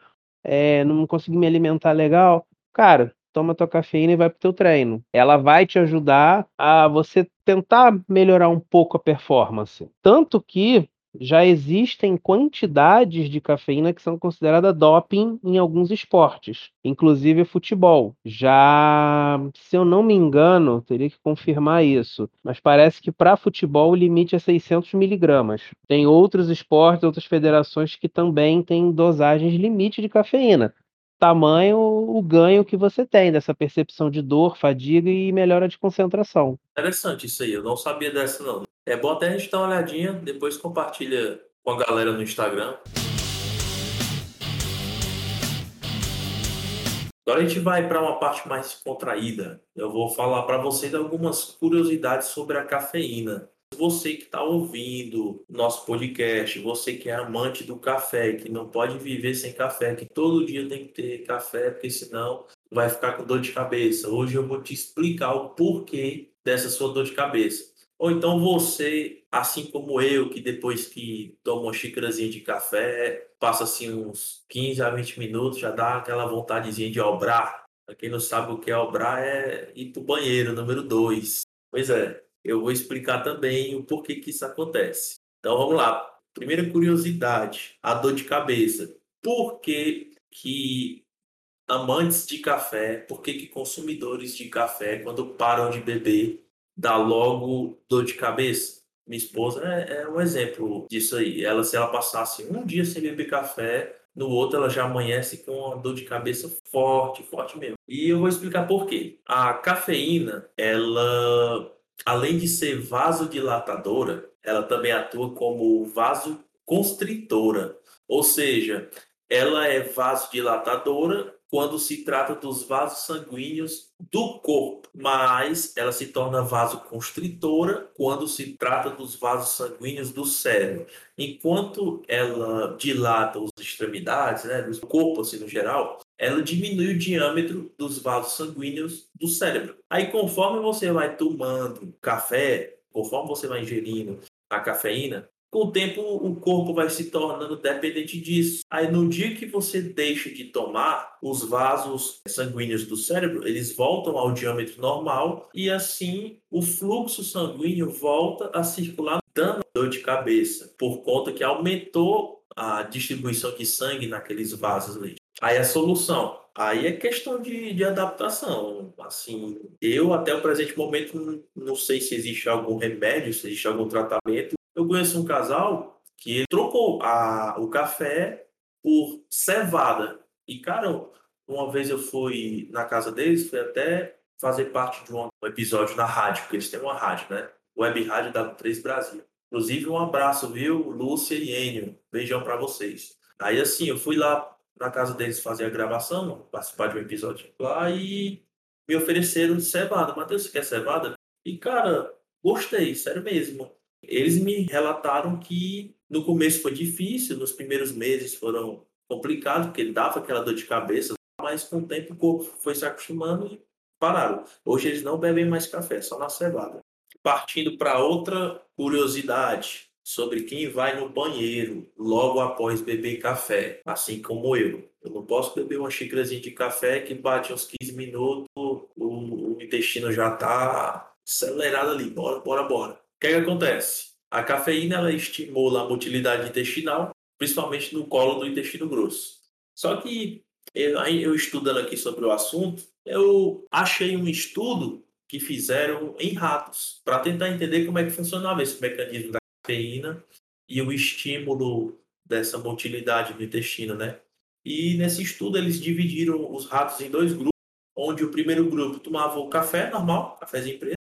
S2: é, não consegui me alimentar legal cara, toma tua cafeína e vai pro teu treino. Ela vai te ajudar a você tentar melhorar um pouco a performance. Tanto que já existem quantidades de cafeína que são consideradas doping em alguns esportes, inclusive futebol. Já, se eu não me engano, teria que confirmar isso, mas parece que para futebol o limite é 600 miligramas. Tem outros esportes, outras federações que também têm dosagens limite de cafeína tamanho o ganho que você tem dessa percepção de dor, fadiga e melhora de concentração.
S1: Interessante isso aí, eu não sabia dessa não. É bom até a gente dar uma olhadinha, depois compartilha com a galera no Instagram. Agora a gente vai para uma parte mais contraída. Eu vou falar para vocês algumas curiosidades sobre a cafeína. Você que está ouvindo nosso podcast, você que é amante do café, que não pode viver sem café, que todo dia tem que ter café, porque senão vai ficar com dor de cabeça. Hoje eu vou te explicar o porquê dessa sua dor de cabeça. Ou então você, assim como eu, que depois que toma uma xícarazinha de café, passa assim uns 15 a 20 minutos, já dá aquela vontadezinha de obrar. Para quem não sabe o que é obrar, é ir para o banheiro, número 2. Pois é, eu vou explicar também o porquê que isso acontece. Então vamos lá. Primeira curiosidade, a dor de cabeça. Por que, que amantes de café, por que, que consumidores de café, quando param de beber, dá logo dor de cabeça? Minha esposa é, é um exemplo disso aí. Ela, se ela passasse um dia sem beber café, no outro ela já amanhece com uma dor de cabeça forte, forte mesmo. E eu vou explicar por quê. A cafeína, ela além de ser vasodilatadora, ela também atua como vasoconstritora, ou seja, ela é vasodilatadora quando se trata dos vasos sanguíneos do corpo, mas ela se torna vasoconstritora quando se trata dos vasos sanguíneos do cérebro. Enquanto ela dilata as extremidades, né, do corpo assim no geral, ela diminui o diâmetro dos vasos sanguíneos do cérebro. Aí, conforme você vai tomando café, conforme você vai ingerindo a cafeína, com o tempo o corpo vai se tornando dependente disso. Aí no dia que você deixa de tomar, os vasos sanguíneos do cérebro, eles voltam ao diâmetro normal e assim o fluxo sanguíneo volta a circular dando dor de cabeça, por conta que aumentou a distribuição de sangue naqueles vasos ali. Aí a solução, aí é questão de, de adaptação. Assim, eu até o presente momento não sei se existe algum remédio, se existe algum tratamento. Eu conheço um casal que trocou a, o café por cevada. E, cara, uma vez eu fui na casa deles, fui até fazer parte de um episódio na rádio, porque eles têm uma rádio, né? Web Rádio W3 Brasil. Inclusive, um abraço, viu? Lúcia e Enio. Beijão para vocês. Aí, assim, eu fui lá na casa deles fazer a gravação, participar de um episódio lá e me ofereceram cevada. Matheus, você quer cevada? E, cara, gostei, sério mesmo. Eles me relataram que no começo foi difícil, nos primeiros meses foram complicados, porque dava aquela dor de cabeça, mas com o tempo o corpo foi se acostumando e pararam. Hoje eles não bebem mais café, só na cevada. Partindo para outra curiosidade sobre quem vai no banheiro logo após beber café, assim como eu. Eu não posso beber uma xícarazinha de café que bate uns 15 minutos, o, o intestino já está acelerado ali. Bora, bora, bora. Que, é que acontece? A cafeína ela estimula a motilidade intestinal, principalmente no colo do intestino grosso. Só que eu, eu estudando aqui sobre o assunto, eu achei um estudo que fizeram em ratos, para tentar entender como é que funcionava esse mecanismo da cafeína e o estímulo dessa motilidade no intestino, né? E nesse estudo eles dividiram os ratos em dois grupos, onde o primeiro grupo tomava o café normal, cafezinho preto,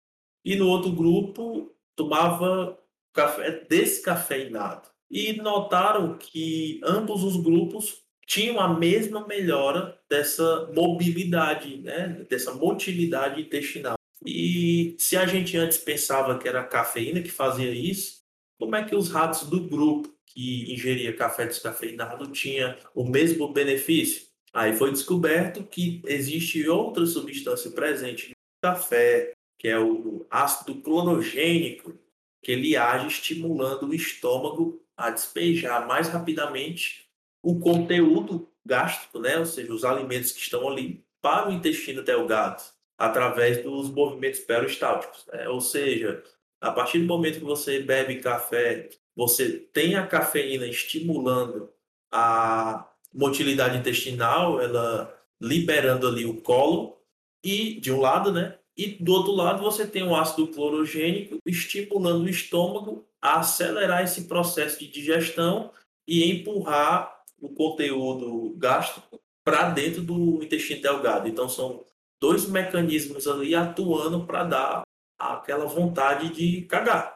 S1: e no outro grupo tomava café descafeinado. E notaram que ambos os grupos tinham a mesma melhora dessa mobilidade, né? dessa motilidade intestinal. E se a gente antes pensava que era a cafeína que fazia isso, como é que os ratos do grupo que ingeria café descafeinado tinha o mesmo benefício? Aí foi descoberto que existe outra substância presente no café, que é o ácido clorogênico, que ele age estimulando o estômago a despejar mais rapidamente o conteúdo gástrico, né? ou seja, os alimentos que estão ali, para o intestino delgado através dos movimentos peristálticos. Né? Ou seja, a partir do momento que você bebe café, você tem a cafeína estimulando a motilidade intestinal, ela liberando ali o colo, e de um lado, né? E do outro lado você tem o ácido clorogênico estimulando o estômago a acelerar esse processo de digestão e empurrar o conteúdo gástrico para dentro do intestino delgado. Então são dois mecanismos ali atuando para dar aquela vontade de cagar.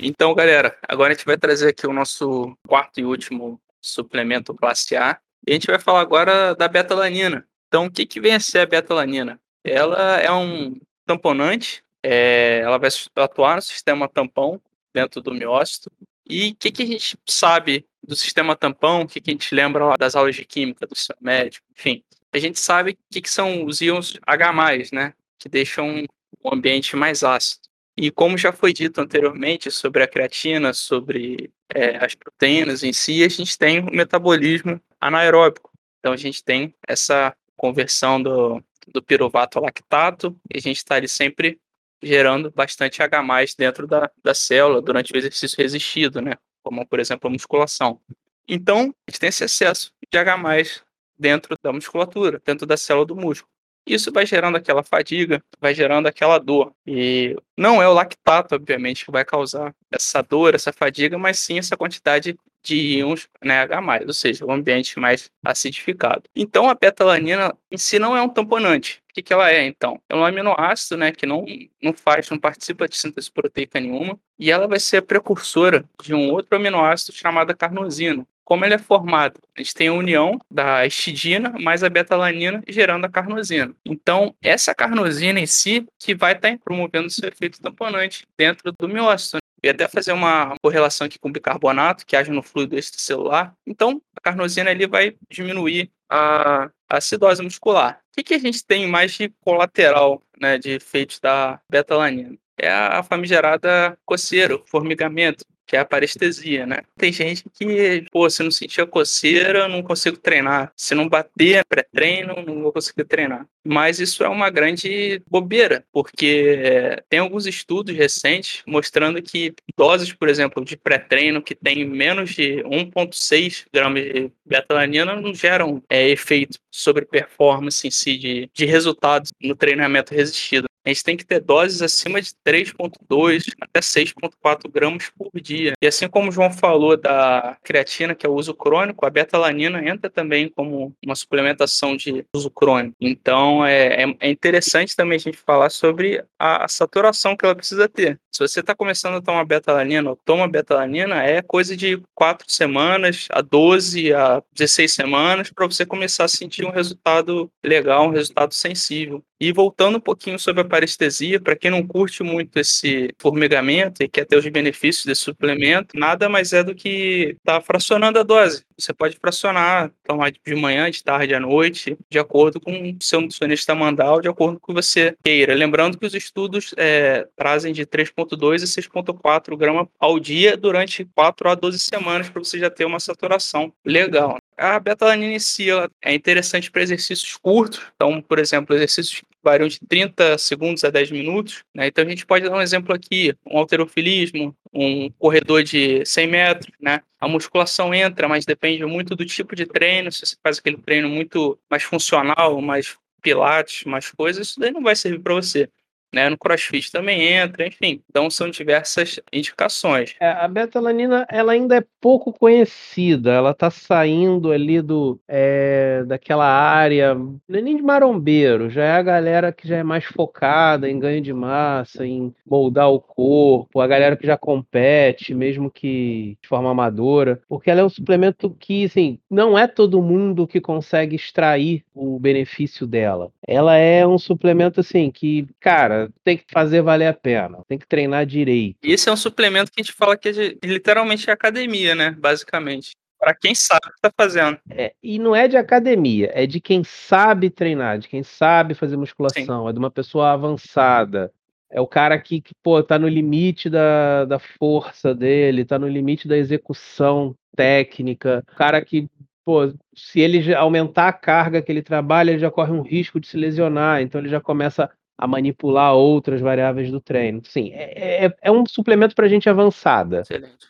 S4: Então, galera, agora a gente vai trazer aqui o nosso quarto e último suplemento classe A. E a gente vai falar agora da betalanina. Então, o que, que vem a ser a betalanina? Ela é um tamponante, é, ela vai atuar no sistema tampão dentro do miócito. E o que, que a gente sabe do sistema tampão, o que, que a gente lembra lá das aulas de química, do seu médico, enfim. A gente sabe o que, que são os íons H+, né? Que deixam o ambiente mais ácido. E como já foi dito anteriormente sobre a creatina, sobre é, as proteínas em si, a gente tem o metabolismo anaeróbico. Então a gente tem essa conversão do, do piruvato ao lactato e a gente está ali sempre gerando bastante H+, dentro da, da célula durante o exercício resistido, né? como por exemplo a musculação. Então, a gente tem esse excesso de H+, dentro da musculatura, dentro da célula do músculo. Isso vai gerando aquela fadiga, vai gerando aquela dor. E não é o lactato, obviamente, que vai causar essa dor, essa fadiga, mas sim essa quantidade de íons né, H+, ou seja, o ambiente mais acidificado. Então, a betalanina em si não é um tamponante. O que, que ela é, então? É um aminoácido né, que não, não faz, não participa de síntese proteica nenhuma, e ela vai ser a precursora de um outro aminoácido chamado carnosina, como ele é formado? A gente tem a união da histidina mais a betalanina gerando a carnosina. Então, essa carnosina em si que vai estar tá promovendo seu efeito tamponante dentro do miócito. E até fazer uma correlação aqui com o bicarbonato, que age no fluido extracelular. Então, a carnosina ali vai diminuir a acidose muscular. O que, que a gente tem mais de colateral, né, de efeitos da betalanina? É a famigerada coceira, formigamento, que é a parestesia, né? Tem gente que, pô, se não sentir a coceira, não consigo treinar. Se não bater pré-treino, não vou conseguir treinar. Mas isso é uma grande bobeira, porque tem alguns estudos recentes mostrando que doses, por exemplo, de pré-treino que tem menos de 1,6 gramas de betalanina não geram é, efeito sobre performance em si, de, de resultados no treinamento resistido. A gente tem que ter doses acima de 3,2 até 6,4 gramas por dia. E assim como o João falou da creatina, que é o uso crônico, a betalanina entra também como uma suplementação de uso crônico. Então é, é, é interessante também a gente falar sobre a, saturação que ela precisa ter. Se você está começando a tomar betalanina ou toma betalanina, é coisa de 4 semanas a 12 a 16 semanas para você começar a sentir um resultado legal, um resultado sensível. E voltando um pouquinho sobre a parestesia, para quem não curte muito esse formigamento e quer ter os benefícios desse suplemento, nada mais é do que tá fracionando a dose. Você pode fracionar, tomar de manhã, de tarde, à noite, de acordo com o seu nutricionista mandar, de acordo com o que você queira. Lembrando que os estudos é, trazem de 3,2 a 6,4 gramas ao dia durante 4 a 12 semanas para você já ter uma saturação legal. A betalanina em si é interessante para exercícios curtos. Então, por exemplo, exercícios variam de 30 segundos a 10 minutos. Né? Então, a gente pode dar um exemplo aqui: um alterofilismo, um corredor de 100 metros. Né? A musculação entra, mas depende muito do tipo de treino. Se você faz aquele treino muito mais funcional, mais pilates, mais coisas, isso daí não vai servir para você né? No CrossFit também entra, enfim. Então são diversas indicações.
S2: É, a betalanina ela ainda é pouco conhecida, ela está saindo ali do é, daquela área, não é nem de marombeiro, já é a galera que já é mais focada em ganho de massa, em moldar o corpo, a galera que já compete, mesmo que de forma amadora, porque ela é um suplemento que, assim, não é todo mundo que consegue extrair o benefício dela. Ela é um suplemento assim que, cara, tem que fazer valer a pena, tem que treinar direito.
S4: Esse é um suplemento que a gente fala que é de, literalmente é academia, né? Basicamente. Para quem sabe o que está fazendo.
S2: É, e não é de academia, é de quem sabe treinar, de quem sabe fazer musculação, Sim. é de uma pessoa avançada. É o cara que, que pô, tá no limite da, da força dele, tá no limite da execução técnica. O cara que, pô, se ele aumentar a carga que ele trabalha, ele já corre um risco de se lesionar, então ele já começa a manipular outras variáveis do treino. Sim, é, é, é um suplemento para gente avançada.
S4: Excelente.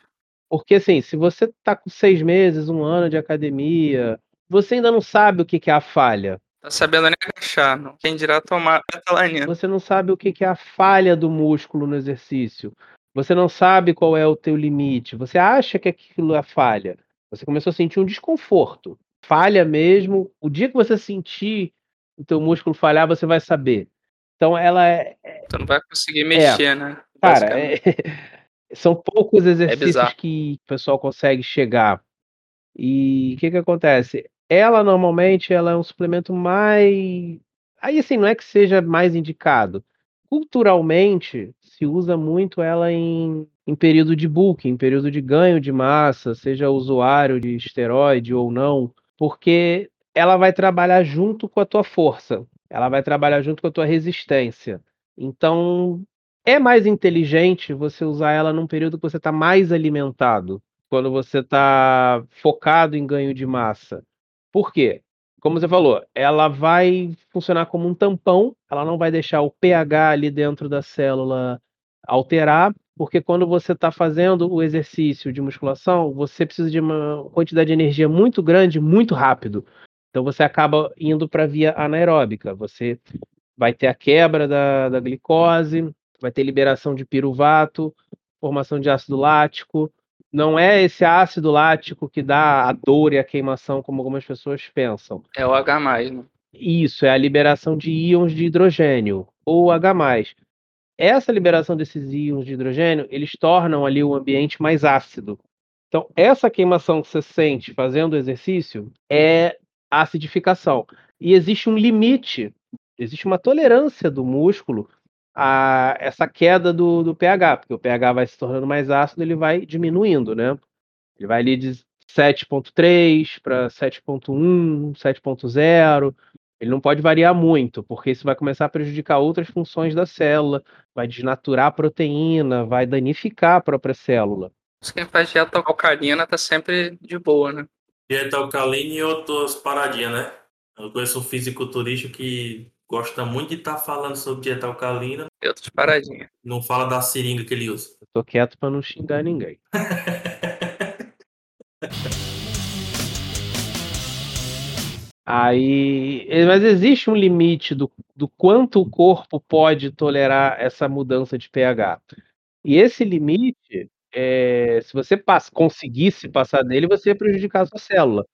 S2: Porque, assim, se você está com seis meses, um ano de academia, você ainda não sabe o que, que é a falha.
S4: Tá sabendo nem agachar, não. Quem dirá tomar betalanina.
S2: Você não sabe o que, que é a falha do músculo no exercício. Você não sabe qual é o teu limite. Você acha que aquilo é falha. Você começou a sentir um desconforto. Falha mesmo. O dia que você sentir o teu músculo falhar, você vai saber. Então ela é.
S4: Tu não vai conseguir mexer, é, né?
S2: Cara, é, são poucos é exercícios é que o pessoal consegue chegar. E o que que acontece? Ela normalmente ela é um suplemento mais. Aí assim, não é que seja mais indicado. Culturalmente, se usa muito ela em, em período de bulking, em período de ganho de massa, seja usuário de esteroide ou não, porque ela vai trabalhar junto com a tua força ela vai trabalhar junto com a tua resistência. Então, é mais inteligente você usar ela num período que você está mais alimentado, quando você está focado em ganho de massa. Por quê? Como você falou, ela vai funcionar como um tampão, ela não vai deixar o pH ali dentro da célula alterar, porque quando você está fazendo o exercício de musculação, você precisa de uma quantidade de energia muito grande, muito rápido. Então você acaba indo para a via anaeróbica. Você vai ter a quebra da, da glicose, vai ter liberação de piruvato, formação de ácido lático. Não é esse ácido lático que dá a dor e a queimação, como algumas pessoas pensam.
S4: É o H, né?
S2: Isso, é a liberação de íons de hidrogênio, ou H. Essa liberação desses íons de hidrogênio, eles tornam ali o ambiente mais ácido. Então, essa queimação que você sente fazendo o exercício é acidificação. E existe um limite, existe uma tolerância do músculo a essa queda do, do pH, porque o pH vai se tornando mais ácido, ele vai diminuindo, né? Ele vai ali 7.3 para 7.1, 7.0. Ele não pode variar muito, porque isso vai começar a prejudicar outras funções da célula, vai desnaturar a proteína, vai danificar a própria célula.
S4: Quem faz dieta alcalina tá sempre de boa, né?
S1: Dieta alcalina e outras paradinhas, né? Eu conheço um fisiculturista que gosta muito de estar tá falando sobre dieta alcalina.
S4: E outras paradinhas.
S1: Não fala da seringa que ele usa.
S2: Eu tô quieto para não xingar ninguém. Aí, mas existe um limite do, do quanto o corpo pode tolerar essa mudança de pH. E esse limite, é, se você pass conseguisse passar dele, você ia prejudicar a sua célula.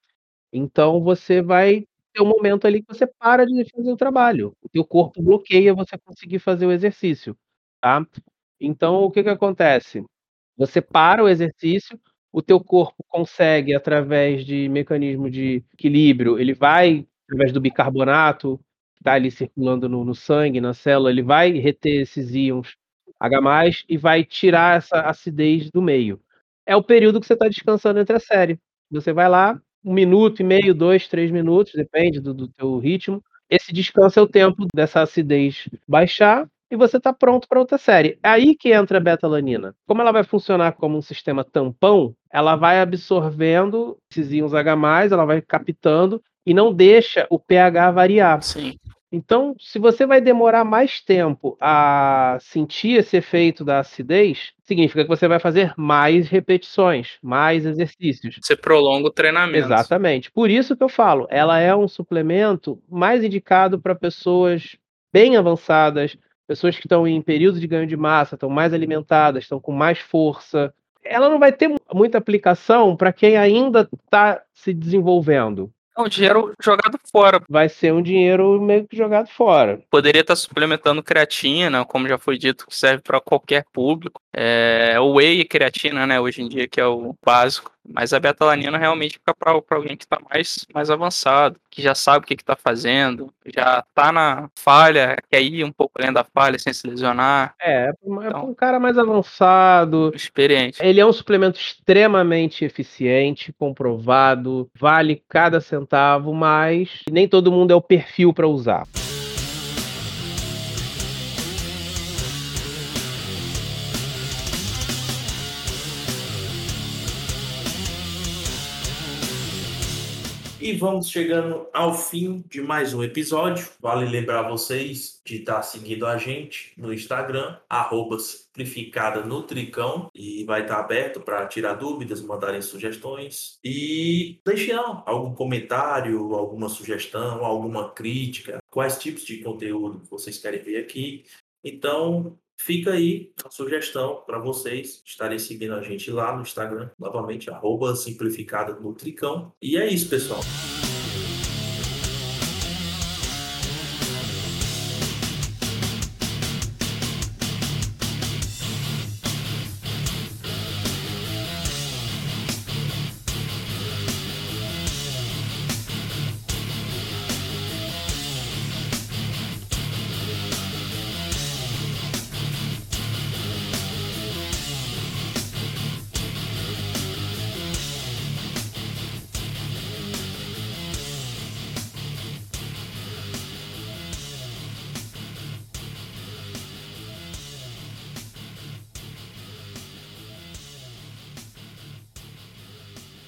S2: Então você vai ter um momento ali que você para de fazer o trabalho. O teu corpo bloqueia você conseguir fazer o exercício, tá? Então o que que acontece? Você para o exercício, o teu corpo consegue, através de mecanismo de equilíbrio, ele vai, através do bicarbonato, que está ali circulando no, no, sangue, na célula, ele vai reter esses íons H+, e vai tirar essa acidez do meio. É o período que você está descansando entre a série. Você vai lá, um minuto e meio, dois, três minutos, depende do, do teu ritmo. Esse descanso é o tempo dessa acidez baixar e você está pronto para outra série. É aí que entra a betalanina. Como ela vai funcionar como um sistema tampão, ela vai absorvendo esses íons H+, ela vai captando e não deixa o pH variar.
S4: Sim.
S2: Então, se você vai demorar mais tempo a sentir esse efeito da acidez, significa que você vai fazer mais repetições, mais exercícios.
S4: Você prolonga o treinamento.
S2: Exatamente. Por isso que eu falo, ela é um suplemento mais indicado para pessoas bem avançadas, pessoas que estão em período de ganho de massa, estão mais alimentadas, estão com mais força. Ela não vai ter muita aplicação para quem ainda está se desenvolvendo.
S4: É um dinheiro jogado fora.
S2: Vai ser um dinheiro meio que jogado fora.
S4: Poderia estar suplementando creatina, como já foi dito, que serve para qualquer público. É, o whey e creatina, né, hoje em dia, que é o básico. Mas a betalanina realmente fica para alguém que está mais, mais avançado, que já sabe o que está fazendo, já está na falha, quer ir um pouco além da falha sem se lesionar.
S2: É, é então, um cara mais avançado.
S4: Experiente.
S2: Ele é um suplemento extremamente eficiente, comprovado, vale cada centavo, mas nem todo mundo é o perfil para usar.
S1: E vamos chegando ao fim de mais um episódio. Vale lembrar vocês de estar seguindo a gente no Instagram, arroba simplificada Nutricão, e vai estar aberto para tirar dúvidas, mandarem sugestões. E deixem algum comentário, alguma sugestão, alguma crítica, quais tipos de conteúdo vocês querem ver aqui. Então, Fica aí a sugestão para vocês estarem seguindo a gente lá no Instagram, novamente, arroba simplificada Nutricão. E é isso, pessoal.